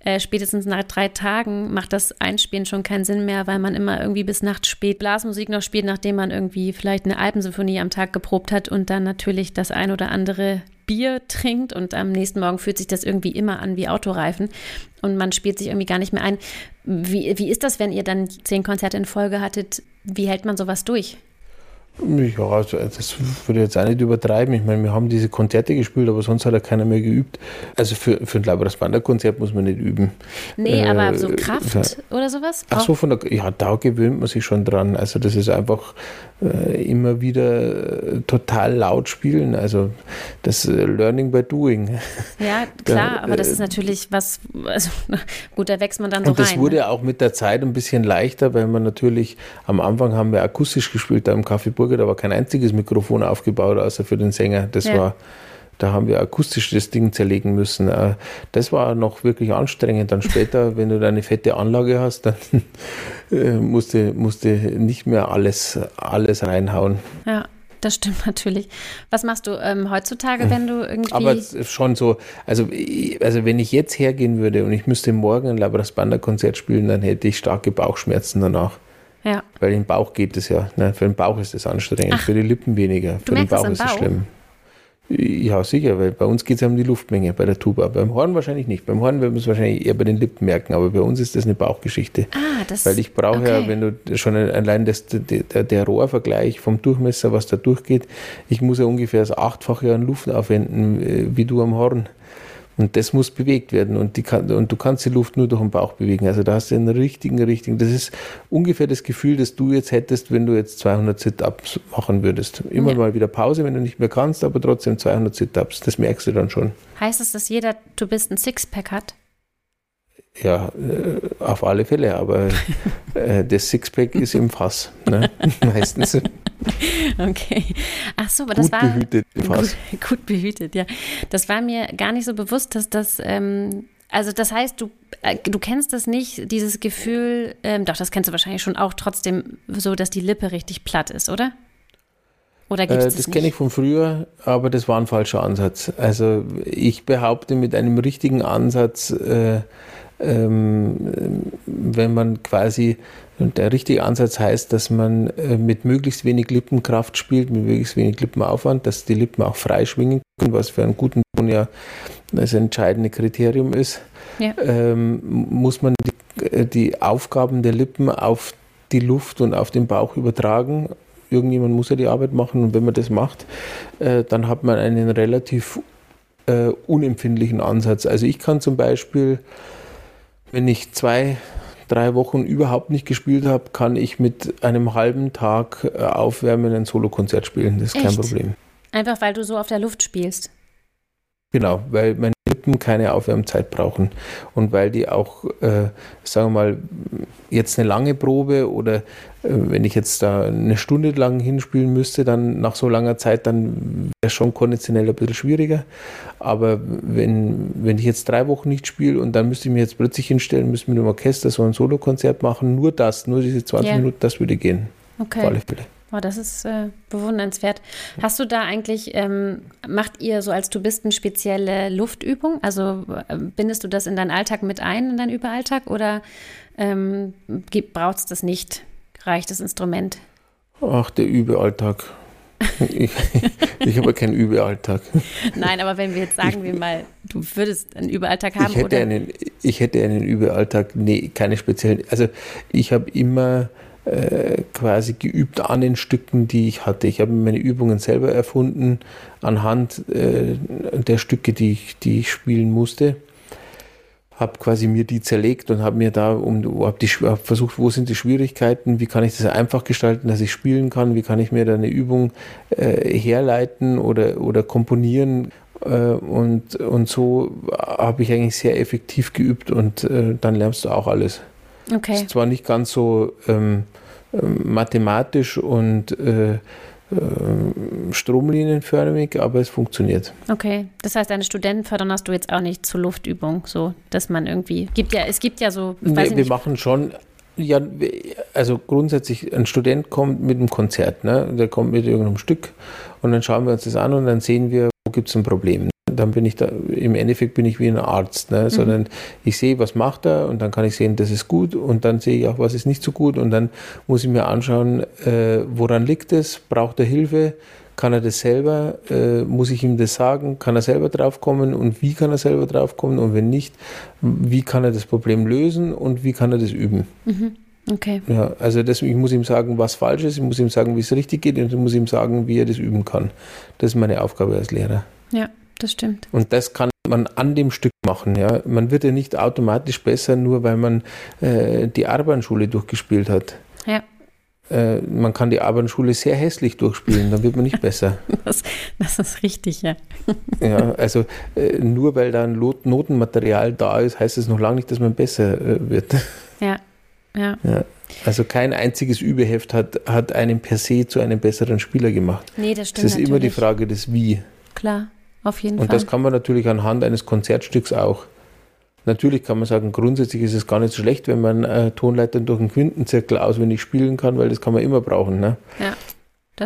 äh, spätestens nach drei Tagen macht das Einspielen schon keinen Sinn mehr, weil man immer irgendwie bis nachts spät Blasmusik noch spielt, nachdem man irgendwie vielleicht eine Alpensymphonie am Tag geprobt hat und dann natürlich das ein oder andere Bier trinkt und am nächsten Morgen fühlt sich das irgendwie immer an wie Autoreifen und man spielt sich irgendwie gar nicht mehr ein. Wie, wie ist das, wenn ihr dann zehn Konzerte in Folge hattet? Wie hält man sowas durch? Ja, also das würde ich jetzt auch nicht übertreiben. Ich meine, wir haben diese Konzerte gespielt, aber sonst hat ja keiner mehr geübt. Also für, für ein Labras Banda-Konzert muss man nicht üben. Nee, äh, aber so Kraft ja. oder sowas? Ach so, von der, ja, da gewöhnt man sich schon dran. Also das ist einfach äh, immer wieder äh, total laut spielen. Also das äh, Learning by Doing. Ja, klar, da, aber das ist natürlich was, also gut, da wächst man dann so und das rein. Das wurde ne? auch mit der Zeit ein bisschen leichter, weil man natürlich am Anfang haben wir akustisch gespielt da im Café Burger, da war kein einziges Mikrofon aufgebaut, außer für den Sänger. Das ja. war da haben wir akustisch das Ding zerlegen müssen. Das war noch wirklich anstrengend. Dann später, wenn du deine fette Anlage hast, dann musst, du, musst du nicht mehr alles, alles reinhauen. Ja. Das stimmt natürlich. Was machst du ähm, heutzutage, wenn du irgendwie. Aber schon so, also, also wenn ich jetzt hergehen würde und ich müsste morgen ein Labras Banda Konzert spielen, dann hätte ich starke Bauchschmerzen danach. Ja. Weil im Bauch geht es ja. Ne? Für den Bauch ist es anstrengend, Ach, für die Lippen weniger. Für den Bauch ist es schlimm. Ja, sicher, weil bei uns geht es ja um die Luftmenge bei der Tuba. Beim Horn wahrscheinlich nicht. Beim Horn werden wir es wahrscheinlich eher bei den Lippen merken, aber bei uns ist das eine Bauchgeschichte. Ah, das Weil ich brauche okay. ja, wenn du schon allein das, der, der Rohrvergleich vom Durchmesser, was da durchgeht, ich muss ja ungefähr das Achtfache an Luft aufwenden, äh, wie du am Horn. Und das muss bewegt werden. Und, die kann, und du kannst die Luft nur durch den Bauch bewegen. Also da hast du einen richtigen, richtigen. Das ist ungefähr das Gefühl, das du jetzt hättest, wenn du jetzt 200 Sit-Ups machen würdest. Immer ja. mal wieder Pause, wenn du nicht mehr kannst, aber trotzdem 200 Sit-Ups. Das merkst du dann schon. Heißt es, dass jeder Du bist ein Sixpack hat? Ja, äh, auf alle Fälle, aber äh, das Sixpack ist im Fass, ne? meistens. Okay. Ach so, aber das gut war behütet, gut, gut, behütet, ja. Das war mir gar nicht so bewusst, dass das ähm, also das heißt, du, äh, du kennst das nicht, dieses Gefühl, ähm, doch, das kennst du wahrscheinlich schon auch trotzdem so, dass die Lippe richtig platt ist, oder? Oder gibt's äh, das, das kenne ich von früher, aber das war ein falscher Ansatz. Also ich behaupte, mit einem richtigen Ansatz äh, ähm, wenn man quasi, der richtige Ansatz heißt, dass man äh, mit möglichst wenig Lippenkraft spielt, mit möglichst wenig Lippenaufwand, dass die Lippen auch frei schwingen können, was für einen guten Ton ja das entscheidende Kriterium ist, ja. ähm, muss man die, äh, die Aufgaben der Lippen auf die Luft und auf den Bauch übertragen. Irgendjemand muss ja die Arbeit machen und wenn man das macht, äh, dann hat man einen relativ äh, unempfindlichen Ansatz. Also ich kann zum Beispiel wenn ich zwei, drei Wochen überhaupt nicht gespielt habe, kann ich mit einem halben Tag äh, Aufwärmen ein Solokonzert spielen. Das ist Echt? kein Problem. Einfach weil du so auf der Luft spielst. Genau, weil meine Lippen keine Aufwärmzeit brauchen und weil die auch, äh, sagen wir mal, jetzt eine lange Probe oder äh, wenn ich jetzt da eine Stunde lang hinspielen müsste, dann nach so langer Zeit, dann wäre es schon konditionell ein bisschen schwieriger. Aber wenn, wenn ich jetzt drei Wochen nicht spiele und dann müsste ich mir jetzt plötzlich hinstellen, müsste mit dem Orchester so ein Solokonzert machen, nur das, nur diese 20 yeah. Minuten, das würde gehen. Okay. Auf alle Fälle. Oh, das ist äh, bewundernswert. Hast du da eigentlich, ähm, macht ihr so als du bist eine spezielle Luftöbung? Also äh, bindest du das in deinen Alltag mit ein, in deinen Überalltag oder ähm, braucht es das nicht? Reicht das Instrument? Ach, der Überalltag. ich, ich habe keinen Überalltag. Nein, aber wenn wir jetzt sagen wir mal, du würdest einen Überalltag haben, ich hätte oder? Einen, ich hätte einen Überalltag, nee, keine speziellen. Also ich habe immer äh, quasi geübt an den Stücken, die ich hatte. Ich habe meine Übungen selber erfunden anhand äh, der Stücke, die ich, die ich spielen musste. Habe quasi mir die zerlegt und habe mir da um, hab die, hab versucht, wo sind die Schwierigkeiten, wie kann ich das einfach gestalten, dass ich spielen kann, wie kann ich mir da eine Übung äh, herleiten oder, oder komponieren. Äh, und, und so habe ich eigentlich sehr effektiv geübt und äh, dann lernst du auch alles. Okay. Ist zwar nicht ganz so ähm, ähm, mathematisch und äh, äh, stromlinienförmig, aber es funktioniert. Okay, das heißt, deine Studenten fördern hast du jetzt auch nicht zur Luftübung, so dass man irgendwie gibt ja, es gibt ja so. Nee, wir machen schon. Ja, also grundsätzlich, ein Student kommt mit einem Konzert, ne? der kommt mit irgendeinem Stück und dann schauen wir uns das an und dann sehen wir, wo gibt es ein Problem dann bin ich da, im Endeffekt bin ich wie ein Arzt, ne? Mhm. sondern ich sehe, was macht er und dann kann ich sehen, das ist gut und dann sehe ich auch, was ist nicht so gut und dann muss ich mir anschauen, äh, woran liegt es, braucht er Hilfe, kann er das selber, äh, muss ich ihm das sagen, kann er selber draufkommen und wie kann er selber draufkommen und wenn nicht, wie kann er das Problem lösen und wie kann er das üben. Mhm. Okay. Ja, also das, ich muss ihm sagen, was falsch ist, ich muss ihm sagen, wie es richtig geht und ich muss ihm sagen, wie er das üben kann. Das ist meine Aufgabe als Lehrer. Ja das stimmt. Und das kann man an dem Stück machen. Ja. Man wird ja nicht automatisch besser, nur weil man äh, die Arbeitsschule durchgespielt hat. Ja. Äh, man kann die Arbeitsschule sehr hässlich durchspielen, dann wird man nicht besser. das, das, ist richtig, ja. ja, also äh, nur weil da ein Notenmaterial da ist, heißt es noch lange nicht, dass man besser äh, wird. Ja, ja. ja. Also kein einziges Übeheft hat, hat einen per se zu einem besseren Spieler gemacht. Nee, das stimmt. Es ist natürlich. immer die Frage des Wie. Klar. Auf jeden und Fall. Und das kann man natürlich anhand eines Konzertstücks auch. Natürlich kann man sagen, grundsätzlich ist es gar nicht so schlecht, wenn man äh, Tonleitern durch einen Quintenzirkel auswendig spielen kann, weil das kann man immer brauchen. Ne? Ja,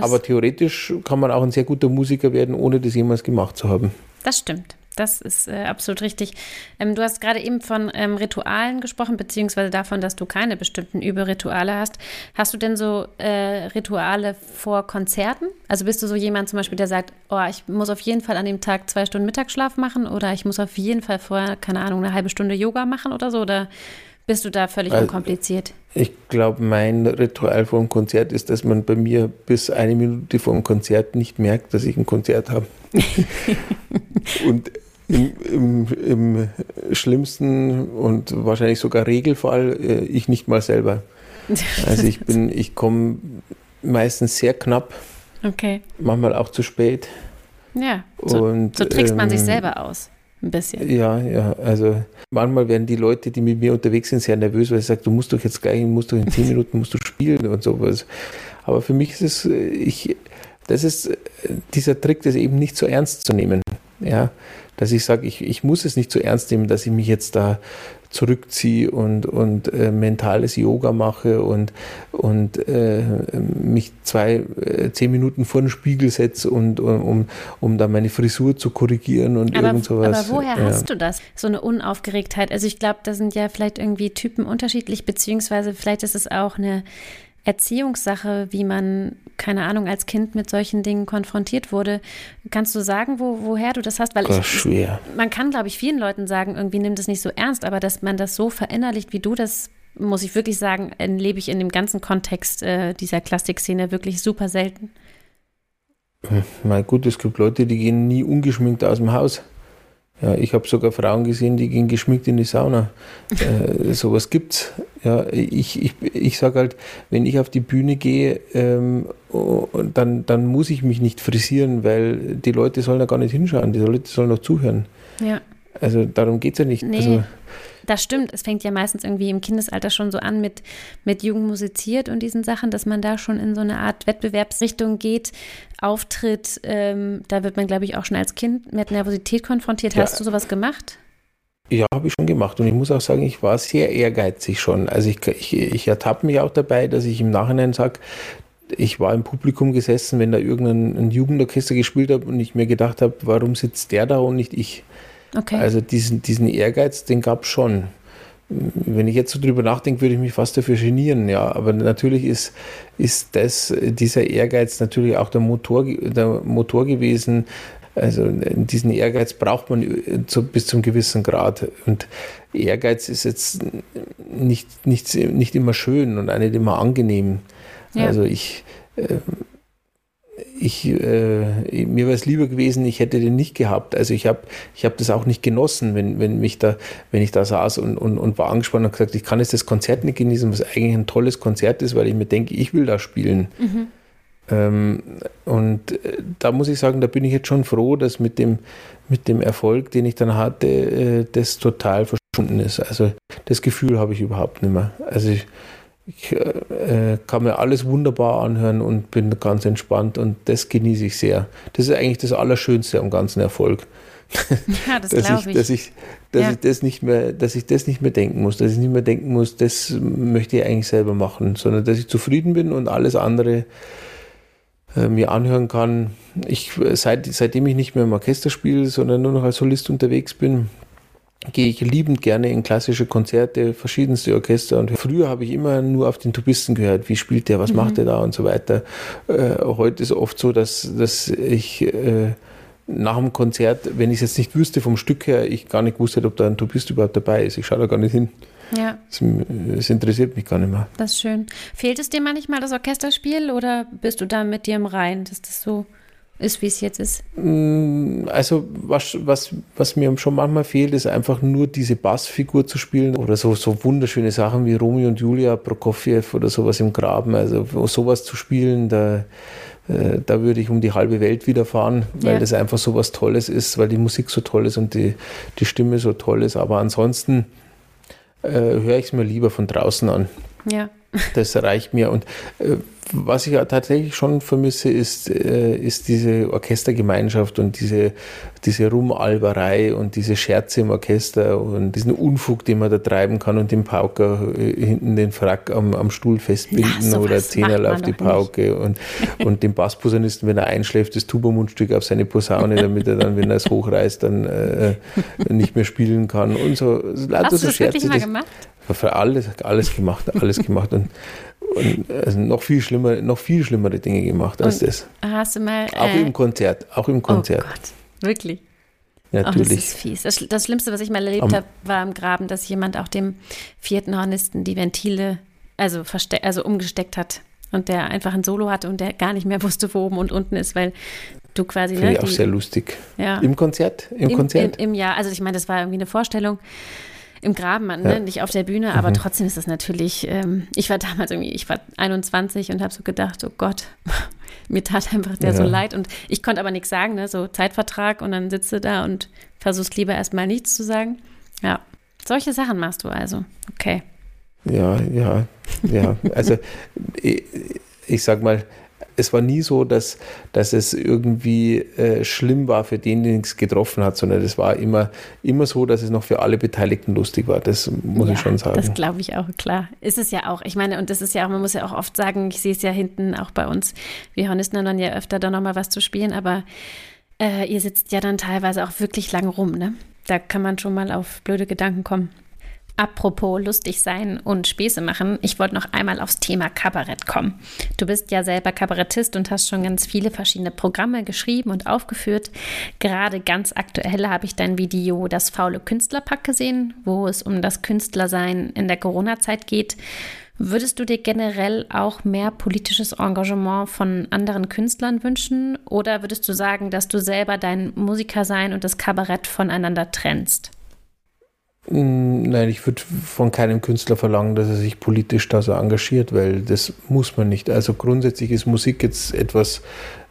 Aber theoretisch kann man auch ein sehr guter Musiker werden, ohne das jemals gemacht zu haben. Das stimmt. Das ist äh, absolut richtig. Ähm, du hast gerade eben von ähm, Ritualen gesprochen, beziehungsweise davon, dass du keine bestimmten Überrituale hast. Hast du denn so äh, Rituale vor Konzerten? Also bist du so jemand zum Beispiel, der sagt, oh, ich muss auf jeden Fall an dem Tag zwei Stunden Mittagsschlaf machen oder ich muss auf jeden Fall vorher, keine Ahnung, eine halbe Stunde Yoga machen oder so? Oder bist du da völlig also, unkompliziert? Ich glaube, mein Ritual vor dem Konzert ist, dass man bei mir bis eine Minute vor dem Konzert nicht merkt, dass ich ein Konzert habe. Und im, im, im, schlimmsten und wahrscheinlich sogar Regelfall äh, ich nicht mal selber. Also ich bin, ich komme meistens sehr knapp. Okay. Manchmal auch zu spät. Ja. So, und, so trickst man sich ähm, selber aus. Ein bisschen. Ja, ja. Also manchmal werden die Leute, die mit mir unterwegs sind, sehr nervös, weil ich sage, du musst doch jetzt gleich, musst doch in zehn Minuten musst du spielen und sowas. Aber für mich ist es, äh, ich, das ist äh, dieser Trick, das eben nicht so ernst zu nehmen. Ja, dass ich sage, ich, ich muss es nicht so ernst nehmen, dass ich mich jetzt da zurückziehe und, und äh, mentales Yoga mache und, und äh, mich zwei, äh, zehn Minuten vor den Spiegel setze und um, um da meine Frisur zu korrigieren und aber, irgend sowas. Aber woher ja. hast du das? So eine Unaufgeregtheit? Also ich glaube, da sind ja vielleicht irgendwie Typen unterschiedlich, beziehungsweise vielleicht ist es auch eine Erziehungssache, wie man, keine Ahnung, als Kind mit solchen Dingen konfrontiert wurde. Kannst du sagen, wo, woher du das hast? Weil ich, schwer. man kann, glaube ich, vielen Leuten sagen, irgendwie nimm das nicht so ernst, aber dass man das so verinnerlicht, wie du das, muss ich wirklich sagen, lebe ich in dem ganzen Kontext äh, dieser Klassikszene wirklich super selten. Na gut, es gibt Leute, die gehen nie ungeschminkt aus dem Haus. Ja, ich habe sogar Frauen gesehen, die gehen geschminkt in die Sauna. äh, sowas gibt's. Ja, ich ich, ich sage halt, wenn ich auf die Bühne gehe, ähm, dann, dann muss ich mich nicht frisieren, weil die Leute sollen da gar nicht hinschauen, die Leute sollen noch zuhören. Ja. Also darum geht es ja nicht. Nee. Also, das stimmt. Es fängt ja meistens irgendwie im Kindesalter schon so an mit, mit Jugend musiziert und diesen Sachen, dass man da schon in so eine Art Wettbewerbsrichtung geht, auftritt. Ähm, da wird man, glaube ich, auch schon als Kind mit Nervosität konfrontiert. Hast du sowas gemacht? Ja, habe ich schon gemacht. Und ich muss auch sagen, ich war sehr ehrgeizig schon. Also ich, ich, ich ertappe mich auch dabei, dass ich im Nachhinein sage, ich war im Publikum gesessen, wenn da irgendein Jugendorchester gespielt hat und ich mir gedacht habe, warum sitzt der da und nicht ich? Okay. Also diesen, diesen Ehrgeiz, den gab es schon. Wenn ich jetzt so drüber nachdenke, würde ich mich fast dafür genieren, ja. Aber natürlich ist, ist das, dieser Ehrgeiz natürlich auch der Motor, der Motor gewesen. Also diesen Ehrgeiz braucht man zu, bis zum gewissen Grad. Und Ehrgeiz ist jetzt nicht, nicht, nicht immer schön und auch nicht immer angenehm. Ja. Also ich, äh, ich, äh, mir wäre es lieber gewesen, ich hätte den nicht gehabt. Also ich habe ich hab das auch nicht genossen, wenn, wenn, mich da, wenn ich da saß und, und, und war angespannt und gesagt, ich kann jetzt das Konzert nicht genießen, was eigentlich ein tolles Konzert ist, weil ich mir denke, ich will da spielen. Mhm. Ähm, und äh, da muss ich sagen, da bin ich jetzt schon froh, dass mit dem, mit dem Erfolg, den ich dann hatte, äh, das total verschwunden ist. Also das Gefühl habe ich überhaupt nicht mehr. Also ich, Ich äh, kann mir alles wunderbar anhören und bin ganz entspannt und das genieße ich sehr. Das ist eigentlich das Allerschönste am ganzen Erfolg. Ja, das glaube ich. Dass, ich, dass, ja. ich das nicht mehr, dass ich das nicht mehr denken muss, dass ich nicht mehr denken muss, das möchte ich eigentlich selber machen, sondern dass ich zufrieden bin und alles andere äh, mir anhören kann. Ich, seit, seitdem ich nicht mehr im Orchester spiele, sondern nur noch als Solist unterwegs bin, gehe ich liebend gerne in klassische Konzerte, verschiedenste Orchester. Und früher habe ich immer nur auf den Tubisten gehört, wie spielt der, was mhm. macht der da und so weiter. Äh, heute ist oft so, dass, dass ich äh, nach dem Konzert, wenn ich es jetzt nicht wüsste vom Stück her, ich gar nicht wusste, ob da ein Tubist überhaupt dabei ist. Ich schaue da gar nicht hin. Ja. Es interessiert mich gar nicht mehr. Das ist schön. Fehlt es dir manchmal das Orchesterspiel oder bist du da mit dir im Rein, dass das so ist, wie es jetzt ist? Mm, also was, was, was mir schon manchmal fehlt, ist einfach nur diese Bassfigur zu spielen oder so, so wunderschöne Sachen wie Romeo und Julia, Prokofjew oder sowas im Graben. Also sowas zu spielen, da, äh, da würde ich um die halbe Welt wieder fahren, weil ja. das einfach so was Tolles ist, weil die Musik so toll ist und die, die Stimme so toll ist. Aber ansonsten äh, höre ich es mir lieber von draußen an. Ja. Das reicht mir. Und äh, was ich ja tatsächlich schon vermisse, ist, äh, ist diese Orchestergemeinschaft und diese, diese Rumalberei und diese Scherze im Orchester und diesen Unfug, den man da treiben kann und den Pauker äh, hinten den Frack am, am Stuhl festbinden ja, oder Zehnerl auf die Pauke und, und den Bassposaunisten, wenn er einschläft, das Tubamundstück auf seine Posaune, damit er dann, wenn er es hochreißt, dann äh, nicht mehr spielen kann und so. Hast du das Scherze, wirklich mal gemacht? Alles, alles gemacht, alles gemacht. Und, und also noch viel schlimmer, noch viel schlimmere Dinge gemacht als und das. Hast du mal. Auch äh, im Konzert, auch im Konzert. Oh Gott, wirklich. Natürlich. Oh, das ist fies. Das, das Schlimmste, was ich mal erlebt habe, war im Graben, dass jemand auch dem vierten Hornisten die Ventile also, also umgesteckt hat und der einfach ein Solo hatte und der gar nicht mehr wusste, wo oben und unten ist, weil du quasi. Finde ne, ich auch die, sehr lustig. Ja. Im Konzert? Im, Im Konzert? Im, Im Jahr. Also ich meine, das war irgendwie eine Vorstellung im Graben, ne? Ja. nicht auf der Bühne, aber mhm. trotzdem ist es natürlich, ähm, ich war damals irgendwie, ich war 21 und habe so gedacht, oh Gott, mir tat einfach der ja. so leid und ich konnte aber nichts sagen, ne? so Zeitvertrag und dann sitze da und versuchst lieber erstmal nichts zu sagen. Ja, solche Sachen machst du also, okay. Ja, ja, ja, also ich, ich sag mal, es war nie so, dass, dass es irgendwie äh, schlimm war für den, den es getroffen hat, sondern es war immer, immer so, dass es noch für alle Beteiligten lustig war. Das muss ja, ich schon sagen. Das glaube ich auch, klar. Ist es ja auch. Ich meine, und das ist ja auch, man muss ja auch oft sagen, ich sehe es ja hinten auch bei uns. Wir Hornisten haben dann ja öfter da nochmal was zu spielen, aber äh, ihr sitzt ja dann teilweise auch wirklich lang rum, ne? Da kann man schon mal auf blöde Gedanken kommen. Apropos lustig sein und Späße machen, ich wollte noch einmal aufs Thema Kabarett kommen. Du bist ja selber Kabarettist und hast schon ganz viele verschiedene Programme geschrieben und aufgeführt. Gerade ganz aktuell habe ich dein Video Das faule Künstlerpack gesehen, wo es um das Künstlersein in der Corona-Zeit geht. Würdest du dir generell auch mehr politisches Engagement von anderen Künstlern wünschen oder würdest du sagen, dass du selber dein Musikersein und das Kabarett voneinander trennst? Nein, ich würde von keinem Künstler verlangen, dass er sich politisch da so engagiert, weil das muss man nicht. Also grundsätzlich ist Musik jetzt etwas,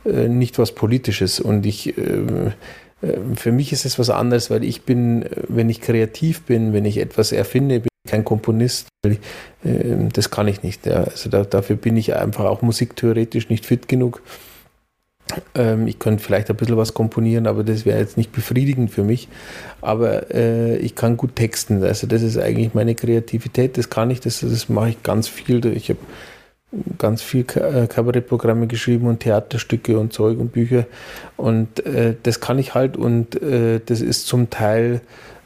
äh, nicht was Politisches und ich, äh, äh, für mich ist es was anderes, weil ich bin, wenn ich kreativ bin, wenn ich etwas erfinde, bin ich kein Komponist. Ich, äh, das kann ich nicht. Ja. Also da, dafür bin ich einfach auch musiktheoretisch nicht fit genug. Ähm, ich könnte vielleicht ein bisschen was komponieren, aber das wäre jetzt nicht befriedigend für mich. Aber äh, ich kann gut texten. Also das ist eigentlich meine Kreativität. Das kann ich, das, das mache ich ganz viel. Ich habe ganz viel äh, Kabarettprogramme geschrieben und Theaterstücke und Zeug und Bücher. Und äh, das kann ich halt und äh, das ist zum Teil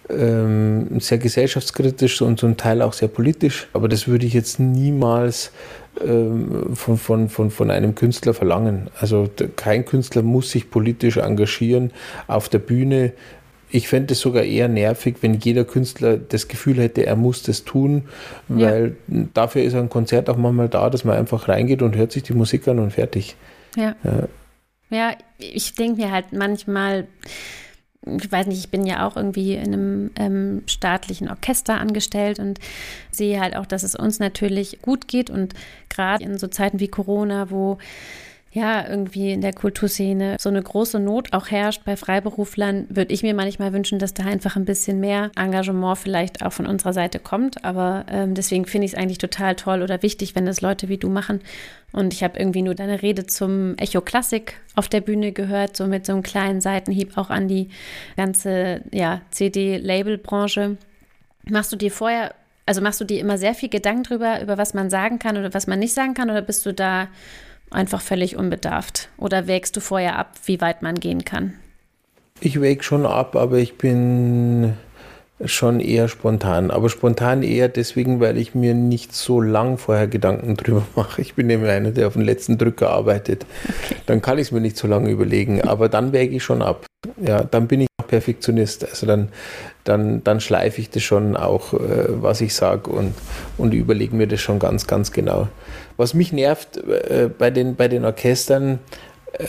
ähm, sehr gesellschaftskritisch und zum Teil auch sehr politisch. Aber das würde ich jetzt niemals ähm, von, von, von, von einem Künstler verlangen. Also kein Künstler muss sich politisch engagieren auf der Bühne. Ich fände es sogar eher nervig, wenn jeder Künstler das Gefühl hätte, er muss das tun, weil ja. dafür ist ein Konzert auch manchmal da, dass man einfach reingeht und hört sich die Musik an und fertig. Ja. Ja, ja ich denke mir halt manchmal, ich weiß nicht, ich bin ja auch irgendwie in einem ähm, staatlichen Orchester angestellt und sehe halt auch, dass es uns natürlich gut geht und gerade in so Zeiten wie Corona, wo ja, irgendwie in der Kulturszene so eine große Not auch herrscht bei Freiberuflern, würde ich mir manchmal wünschen, dass da einfach ein bisschen mehr Engagement vielleicht auch von unserer Seite kommt. Aber ähm, deswegen finde ich es eigentlich total toll oder wichtig, wenn das Leute wie du machen. Und ich habe irgendwie nur deine Rede zum Echo Klassik auf der Bühne gehört, so mit so einem kleinen Seitenhieb auch an die ganze ja, CD-Label-Branche. Machst du dir vorher also machst du dir immer sehr viel Gedanken drüber, über was man sagen kann oder was man nicht sagen kann, oder bist du da einfach völlig unbedarft? Oder wägst du vorher ab, wie weit man gehen kann? Ich wäge schon ab, aber ich bin schon eher spontan. Aber spontan eher deswegen, weil ich mir nicht so lang vorher Gedanken drüber mache. Ich bin nämlich einer, der auf den letzten Drücker arbeitet. Okay. Dann kann ich es mir nicht so lange überlegen. Aber dann wäge ich schon ab. Ja, dann bin ich auch Perfektionist. Also dann, dann, dann schleife ich das schon auch, äh, was ich sage und, und überlege mir das schon ganz, ganz genau. Was mich nervt äh, bei, den, bei den Orchestern,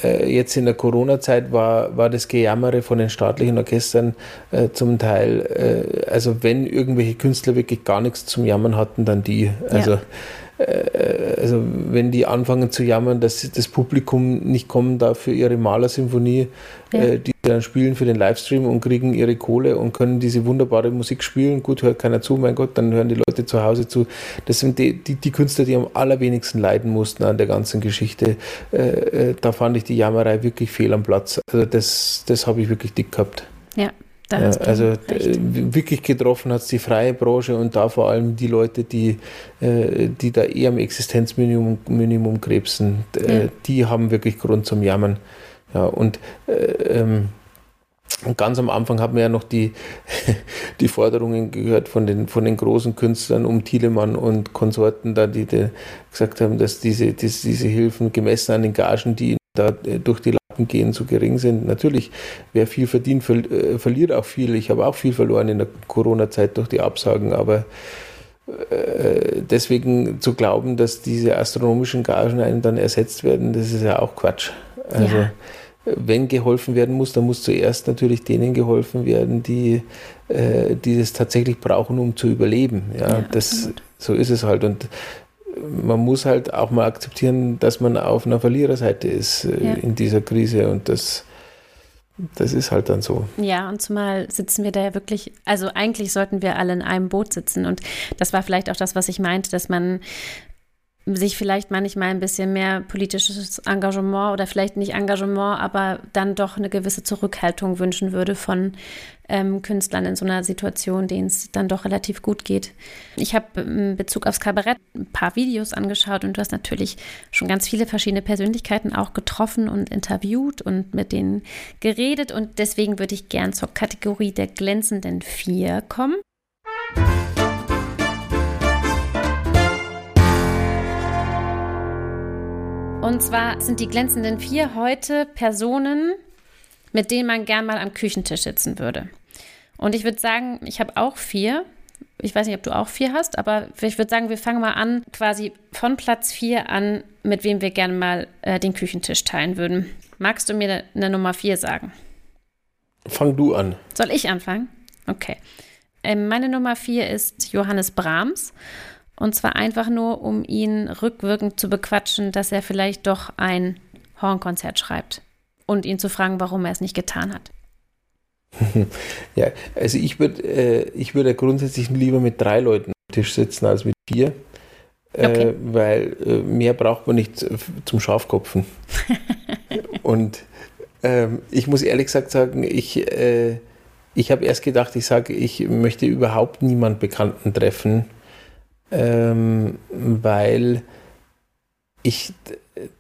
äh, jetzt in der Corona-Zeit war, war das Gejammere von den staatlichen Orchestern äh, zum Teil, äh, also wenn irgendwelche Künstler wirklich gar nichts zum Jammern hatten, dann die. Also ja also wenn die anfangen zu jammern, dass das Publikum nicht kommen darf für ihre Malersymphonie, ja. äh, die dann spielen für den Livestream und kriegen ihre Kohle und können diese wunderbare Musik spielen. Gut, hört keiner zu, mein Gott, dann hören die Leute zu Hause zu. Das sind die, die, die Künstler, die am allerwenigsten leiden mussten an der ganzen Geschichte. Äh, äh da fand ich die Jammerei wirklich fehl am Platz. Also das, das habe ich wirklich dick gehabt. Ja. Ja, also recht. wirklich getroffen hat es die freie Branche und da vor allem die Leute, die, äh, die da eher am Existenzminimum Minimum krebsen, äh, ja. die haben wirklich Grund zum Jammern. Ja, und äh, ähm, ganz am Anfang haben wir ja noch die, die Forderungen gehört von den, von den großen Künstlern um Thielemann und Konsorten, da die, die gesagt haben, dass diese, dass diese Hilfen gemessen an den Gagen, die da durch die gehen, zu gering sind. Natürlich, wer viel verdient, ver äh, verliert auch viel. Ich habe auch viel verloren in der Corona-Zeit durch die Absagen, aber äh, deswegen zu glauben, dass diese astronomischen Gagen einen dann ersetzt werden, das ist ja auch Quatsch. Also ja. wenn geholfen werden muss, dann muss zuerst natürlich denen geholfen werden, die, äh, die das tatsächlich brauchen, um zu überleben. Ja, ja das, so ist es halt. Und man muss halt auch mal akzeptieren, dass man auf einer Verliererseite ist äh, ja. in dieser Krise und das, das ist halt dann so. Ja, und zumal sitzen wir da ja wirklich, also eigentlich sollten wir alle in einem Boot sitzen und das war vielleicht auch das, was ich meinte, dass man sich vielleicht manchmal ein bisschen mehr politisches Engagement oder vielleicht nicht Engagement, aber dann doch eine gewisse Zurückhaltung wünschen würde von ähm, Künstlern in so einer Situation, denen es dann doch relativ gut geht. Ich habe in Bezug aufs Kabarett ein paar Videos angeschaut und du hast natürlich schon ganz viele verschiedene Persönlichkeiten auch getroffen und interviewt und mit denen geredet und deswegen würde ich gern zur Kategorie der glänzenden Vier kommen. Und zwar sind die glänzenden vier heute Personen, mit denen man gern mal am Küchentisch sitzen würde. Und ich würde sagen, ich habe auch vier. Ich weiß nicht, ob du auch vier hast, aber ich würde sagen, wir fangen mal an, quasi von Platz vier an, mit wem wir gerne mal äh, den Küchentisch teilen würden. Magst du mir eine, eine Nummer vier sagen? Fang du an. Soll ich anfangen? Okay. Ähm, meine Nummer vier ist Johannes Brahms. Und zwar einfach nur, um ihn rückwirkend zu bequatschen, dass er vielleicht doch ein Hornkonzert schreibt. Und ihn zu fragen, warum er es nicht getan hat. ja, also ich würde äh, ich würd grundsätzlich lieber mit drei Leuten am Tisch sitzen als mit vier. Äh, okay. weil äh, mehr braucht man nicht zum Schafkopfen. Und ähm, ich muss ehrlich gesagt sagen, ich, äh, ich habe erst gedacht, ich sage, ich möchte überhaupt niemand Bekannten treffen, ähm, weil ich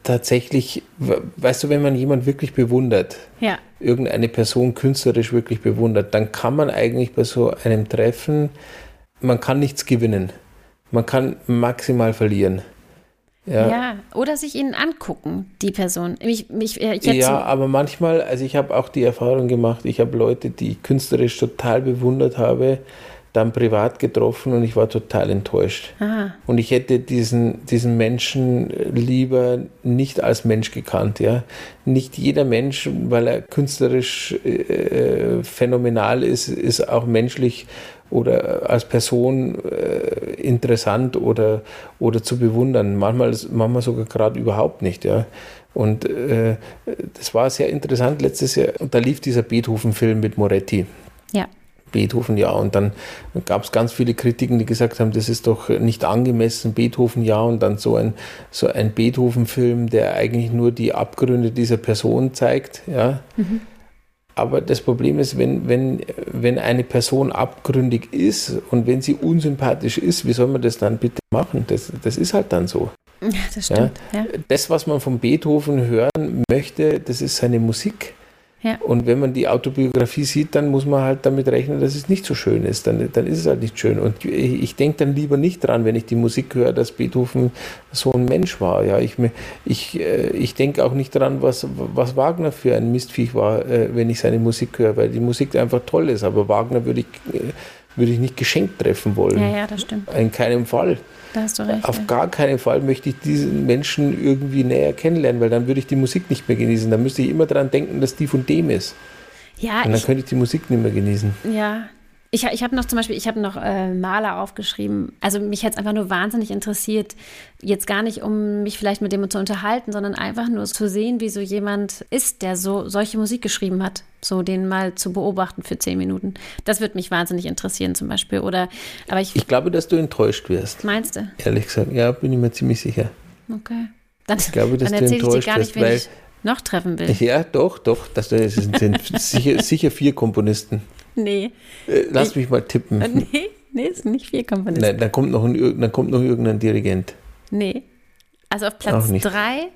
tatsächlich, weißt du, wenn man jemanden wirklich bewundert, ja. irgendeine Person künstlerisch wirklich bewundert, dann kann man eigentlich bei so einem Treffen, man kann nichts gewinnen. Man kann maximal verlieren. Ja. ja, oder sich ihnen angucken, die Person. Mich, mich, ja, aber manchmal, also ich habe auch die Erfahrung gemacht, ich habe Leute, die ich künstlerisch total bewundert habe, dann privat getroffen und ich war total enttäuscht. Aha. Und ich hätte diesen, diesen Menschen lieber nicht als Mensch gekannt. Ja? Nicht jeder Mensch, weil er künstlerisch äh, phänomenal ist, ist auch menschlich oder als Person äh, interessant oder, oder zu bewundern. Manchmal, manchmal sogar gerade überhaupt nicht. Ja? Und äh, das war sehr interessant letztes Jahr. Und da lief dieser Beethoven-Film mit Moretti. Ja. Beethoven ja. Und dann gab es ganz viele Kritiken, die gesagt haben, das ist doch nicht angemessen, Beethoven ja. Und dann so ein, so ein Beethoven-Film, der eigentlich nur die Abgründe dieser Person zeigt. Ja. Mhm. Aber das Problem ist, wenn, wenn, wenn eine Person abgründig ist und wenn sie unsympathisch ist, wie soll man das dann bitte machen? Das, das ist halt dann so. Ja, das stimmt. Ja. Ja. Das, was man von Beethoven hören möchte, das ist seine Musik. Und wenn man die Autobiografie sieht, dann muss man halt damit rechnen, dass es nicht so schön ist. Dann, dann ist es halt nicht schön. Und ich denke dann lieber nicht dran, wenn ich die Musik höre, dass Beethoven so ein Mensch war. Ja, ich, ich, äh, ich denke auch nicht dran, was, was Wagner für ein Mistviech war, äh, wenn ich seine Musik höre, weil die Musik einfach toll ist. Aber Wagner würde ich, äh, würde ich nicht geschenkt treffen wollen. Ja, ja, das stimmt. In keinem Fall. Da hast du recht. Auf ja. gar keinen Fall möchte ich diesen Menschen irgendwie näher kennenlernen, weil dann würde ich die Musik nicht mehr genießen. Dann müsste ich immer daran denken, dass die von dem ist. Ja, Und dann ich, könnte ich die Musik nicht mehr genießen. Ja, ich, ich habe noch zum Beispiel, ich habe noch äh, Maler aufgeschrieben. Also mich hätte es einfach nur wahnsinnig interessiert, jetzt gar nicht, um mich vielleicht mit dem zu unterhalten, sondern einfach nur zu sehen, wie so jemand ist, der so solche Musik geschrieben hat. So den mal zu beobachten für zehn Minuten. Das würde mich wahnsinnig interessieren zum Beispiel. Oder, aber ich, ich glaube, dass du enttäuscht wirst. Meinst du? Ehrlich gesagt, ja, bin ich mir ziemlich sicher. Okay. Dann, ich glaube, dass dann du enttäuscht ich dir gar nicht, wirst, weil ich noch treffen will. Ja, doch, doch. Das sind, sind sicher, sicher vier Komponisten. Nee. Äh, lass ich, mich mal tippen. Nee, nee, es sind nicht vier Komponisten. Nein, dann kommt noch, ein, dann kommt noch irgendein Dirigent. Nee. Also auf Platz drei.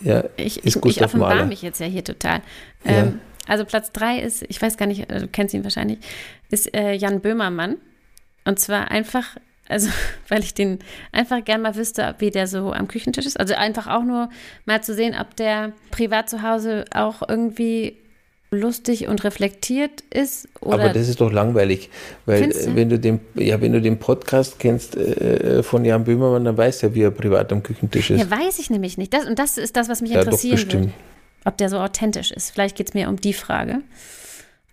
Ja, ich, ich, ich offenbare mich jetzt ja hier total. Ja. Ähm, also Platz drei ist, ich weiß gar nicht, äh, du kennst ihn wahrscheinlich, ist äh, Jan Böhmermann. Und zwar einfach, also weil ich den einfach gern mal wüsste, wie der so am Küchentisch ist. Also einfach auch nur mal zu sehen, ob der privat zu Hause auch irgendwie lustig und reflektiert ist. Aber das ist doch langweilig, weil du? wenn du den, ja, wenn du den Podcast kennst äh, von Jan Böhmermann, dann weißt du ja, wie er privat am Küchentisch ist. Ja, weiß ich nämlich nicht. Das, und das ist das, was mich ja, interessieren würde. Ob der so authentisch ist. Vielleicht geht es mir um die Frage.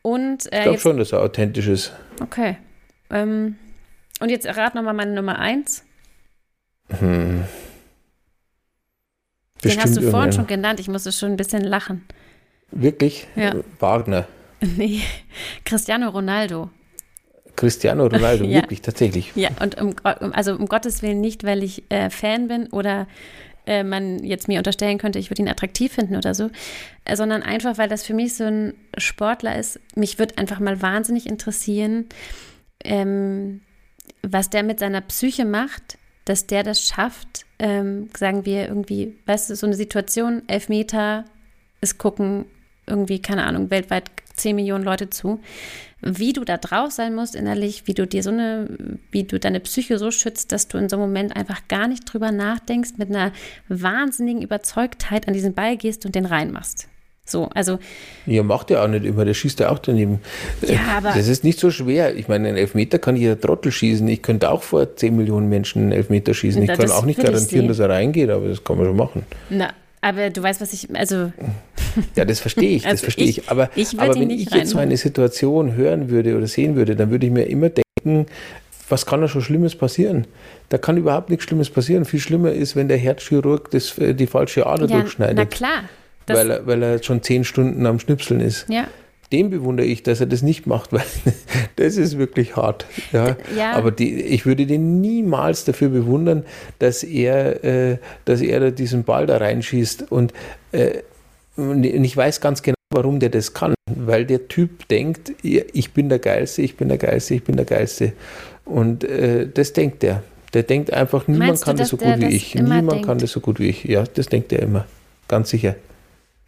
Und, äh, ich glaube schon, dass er authentisch ist. Okay. Ähm, und jetzt rat nochmal meine Nummer eins. Hm. Den hast du vorhin schon genannt. Ich musste schon ein bisschen lachen. Wirklich? Ja. Wagner. Nee, Cristiano Ronaldo. Cristiano Ronaldo, ja. wirklich, tatsächlich. Ja, und um, also um Gottes Willen nicht, weil ich äh, Fan bin oder äh, man jetzt mir unterstellen könnte, ich würde ihn attraktiv finden oder so, äh, sondern einfach, weil das für mich so ein Sportler ist. Mich würde einfach mal wahnsinnig interessieren, ähm, was der mit seiner Psyche macht, dass der das schafft, ähm, sagen wir irgendwie, weißt du, so eine Situation, elf Meter, es gucken irgendwie, keine Ahnung, weltweit 10 Millionen Leute zu. Wie du da drauf sein musst innerlich, wie du dir so eine, wie du deine Psyche so schützt, dass du in so einem Moment einfach gar nicht drüber nachdenkst, mit einer wahnsinnigen Überzeugtheit an diesen Ball gehst und den reinmachst. So, also. Ja, macht er auch nicht immer, der schießt ja auch daneben. Ja, aber. Das ist nicht so schwer. Ich meine, einen Elfmeter kann jeder Trottel schießen. Ich könnte auch vor 10 Millionen Menschen einen Elfmeter schießen. Ich kann auch nicht garantieren, dass er reingeht, aber das kann man schon machen. Na, aber du weißt, was ich, also. Ja, das verstehe ich, das also verstehe ich. Aber, ich aber wenn ich jetzt so eine Situation hören würde oder sehen würde, dann würde ich mir immer denken, was kann da schon Schlimmes passieren? Da kann überhaupt nichts Schlimmes passieren. Viel schlimmer ist, wenn der Herzchirurg das, äh, die falsche Ader ja, durchschneidet. Na klar. Weil er, weil er schon zehn Stunden am Schnipseln ist. Ja dem bewundere ich, dass er das nicht macht, weil das ist wirklich hart. Ja. ja. Aber die, ich würde den niemals dafür bewundern, dass er, äh, dass er da diesen Ball da reinschießt. Und, äh, und ich weiß ganz genau, warum der das kann. Weil der Typ denkt, ich bin der Geilste, ich bin der Geilste, ich bin der Geilste. Und äh, das denkt er. Der denkt einfach, niemand Meinst kann du, das so gut wie ich. Niemand denkt? kann das so gut wie ich. Ja, das denkt er immer. Ganz sicher.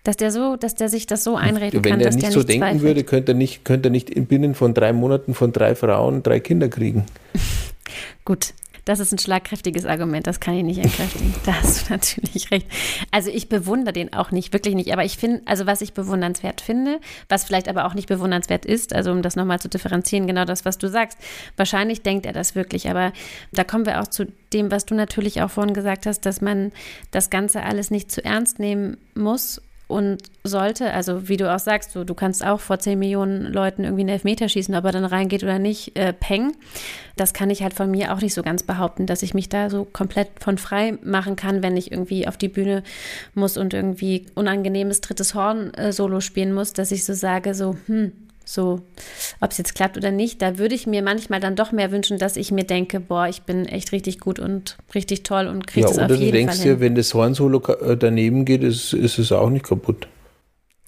Dass der so, dass der sich das so einreden Wenn kann, er dass nicht der so nicht denken zweifelt. würde, könnte er nicht, könnte er nicht binnen von drei Monaten von drei Frauen drei Kinder kriegen. Gut. Das ist ein schlagkräftiges Argument, das kann ich nicht entkräftigen. da hast du natürlich recht. Also ich bewundere den auch nicht, wirklich nicht. Aber ich finde, also was ich bewundernswert finde, was vielleicht aber auch nicht bewundernswert ist, also um das nochmal zu differenzieren, genau das, was du sagst. Wahrscheinlich denkt er das wirklich, aber da kommen wir auch zu dem, was du natürlich auch vorhin gesagt hast, dass man das Ganze alles nicht zu ernst nehmen muss und sollte, also wie du auch sagst, du, du kannst auch vor 10 Millionen Leuten irgendwie einen Elfmeter schießen, ob er dann reingeht oder nicht, äh, peng. Das kann ich halt von mir auch nicht so ganz behaupten, dass ich mich da so komplett von frei machen kann, wenn ich irgendwie auf die Bühne muss und irgendwie unangenehmes drittes Horn äh, solo spielen muss, dass ich so sage, so, hm, so, ob es jetzt klappt oder nicht, da würde ich mir manchmal dann doch mehr wünschen, dass ich mir denke, boah, ich bin echt richtig gut und richtig toll und kriege ja, das auf jeden Fall Ja, oder du denkst dir, wenn das Horn-Solo äh, daneben geht, ist, ist es auch nicht kaputt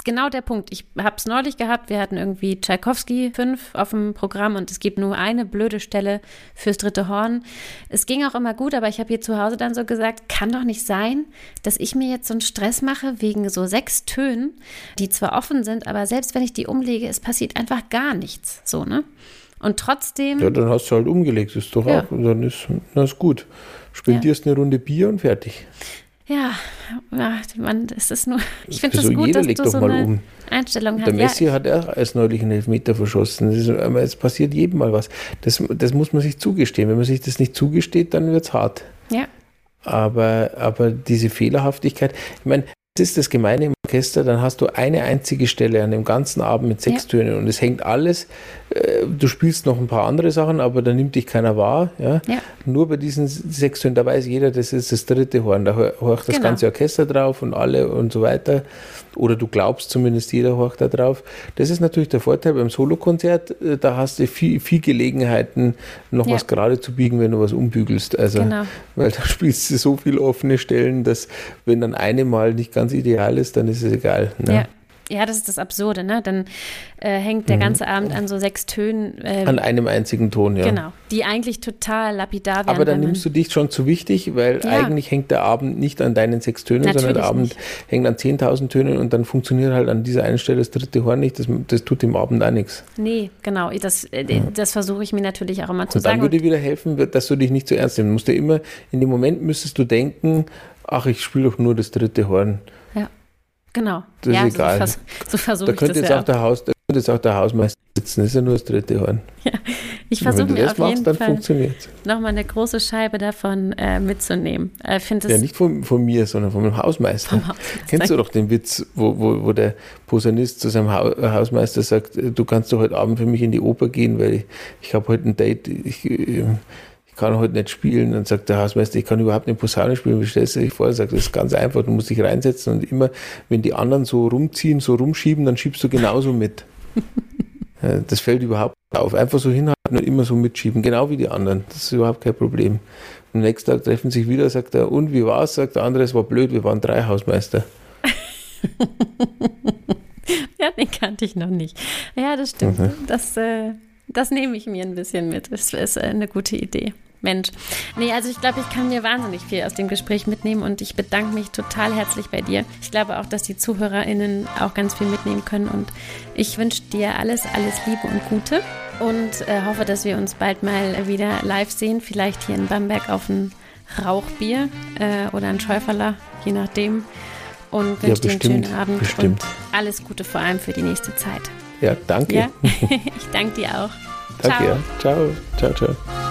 genau der Punkt. Ich habe es neulich gehabt, wir hatten irgendwie Tchaikovsky 5 auf dem Programm und es gibt nur eine blöde Stelle fürs dritte Horn. Es ging auch immer gut, aber ich habe hier zu Hause dann so gesagt, kann doch nicht sein, dass ich mir jetzt so einen Stress mache wegen so sechs Tönen, die zwar offen sind, aber selbst wenn ich die umlege, es passiert einfach gar nichts. So, ne? Und trotzdem. Ja, dann hast du halt umgelegt, ist doch ja. auch, dann ist das gut. Spendierst ja. eine Runde Bier und fertig. Ja, ja man, es ist nur, ich finde es so gut, dass du so eine um. Einstellung hast. Der Messi ja. hat auch als neulich einen Elfmeter verschossen. Es passiert jedem mal was. Das, das muss man sich zugestehen. Wenn man sich das nicht zugesteht, dann wird es hart. Ja. Aber, aber diese Fehlerhaftigkeit, ich meine, das ist das Gemeine im Orchester, dann hast du eine einzige Stelle an dem ganzen Abend mit sechs ja. Tönen und es hängt alles. Äh, du spielst noch ein paar andere Sachen, aber da nimmt dich keiner wahr. Ja? ja. Nur bei diesen sechs Tönen, da weiß jeder, das ist das dritte Horn. Da horcht das genau. ganze Orchester drauf und alle und so weiter. Oder du glaubst zumindest, jeder horcht da drauf. Das ist natürlich der Vorteil beim Solokonzert. Äh, da hast du viel, viel Gelegenheiten, noch ja. was gerade zu biegen, wenn du was umbügelst. Also, genau. weil da spielst du so viele offene Stellen, dass wenn dann eine mal nicht ganz ideal ist, dann ist ist es egal. Ne? Ja. Ja, das ist das Absurde, ne? Dann äh, hängt der mhm. ganze Abend an so sechs Tönen. Äh, an einem einzigen Ton, ja. Genau, die eigentlich total lapidar wären. Aber dann nimmst du dich schon zu wichtig, weil ja. eigentlich hängt der Abend nicht an deinen sechs Tönen, Natürlich sondern der Abend nicht. hängt an 10.000 Tönen und dann funktioniert halt an dieser einen Stelle das dritte Horn nicht. Das, das tut dem Abend auch nichts. Nee, genau. Das, äh, das versuche ich mir natürlich auch immer zu und sagen. Dann würde dir wieder helfen, dass du dich nicht zu ernst nimmst. Du musst dir immer, in dem Moment müsstest du denken, ach, ich spiele doch nur das dritte Horn. Genau. Das ja, ist egal. So, vers so versuche ich das jetzt ja. auch der Haus, Da könnte jetzt auch der Hausmeister sitzen. Das ist ja nur das dritte Horn. Ja, ich versuche mir auf jeden machst, Fall nochmal eine große Scheibe davon äh, mitzunehmen. Äh, ja, nicht von, von, mir, sondern von Hausmeister. Vom Hausmeister. Kennst du doch den Witz, wo, wo, wo der Posaunist zu seinem ha Hausmeister sagt, du kannst doch heute Abend für mich in die Oper gehen, weil ich, ich habe heute ein Date. Ich, äh, kann heute nicht spielen. Dann sagt der Hausmeister, ich kann überhaupt nicht Posaune spielen. Wie stellst du dich vor? Er sagt, das ist ganz einfach, du musst dich reinsetzen und immer, wenn die anderen so rumziehen, so rumschieben, dann schiebst du genauso mit. das fällt überhaupt nicht auf. Einfach so hinhalten und immer so mitschieben, genau wie die anderen. Das ist überhaupt kein Problem. Am nächsten Tag treffen sich wieder, sagt er, und wie war's? Sagt der andere, es war blöd, wir waren drei Hausmeister. ja, den kannte ich noch nicht. Ja, das stimmt. Mhm. Das, äh, das nehme ich mir ein bisschen mit. Das ist eine gute Idee. Mensch. Nee, also ich glaube, ich kann mir wahnsinnig viel aus dem Gespräch mitnehmen und ich bedanke mich total herzlich bei dir. Ich glaube auch, dass die ZuhörerInnen auch ganz viel mitnehmen können und ich wünsche dir alles, alles Liebe und Gute und äh, hoffe, dass wir uns bald mal wieder live sehen, vielleicht hier in Bamberg auf ein Rauchbier äh, oder ein Schäuferler, je nachdem. Und wünsche ja, dir einen schönen Abend bestimmt. und alles Gute vor allem für die nächste Zeit. Ja, danke. Ja? ich danke dir auch. Danke, ciao. Ja. Ciao, ciao, ciao.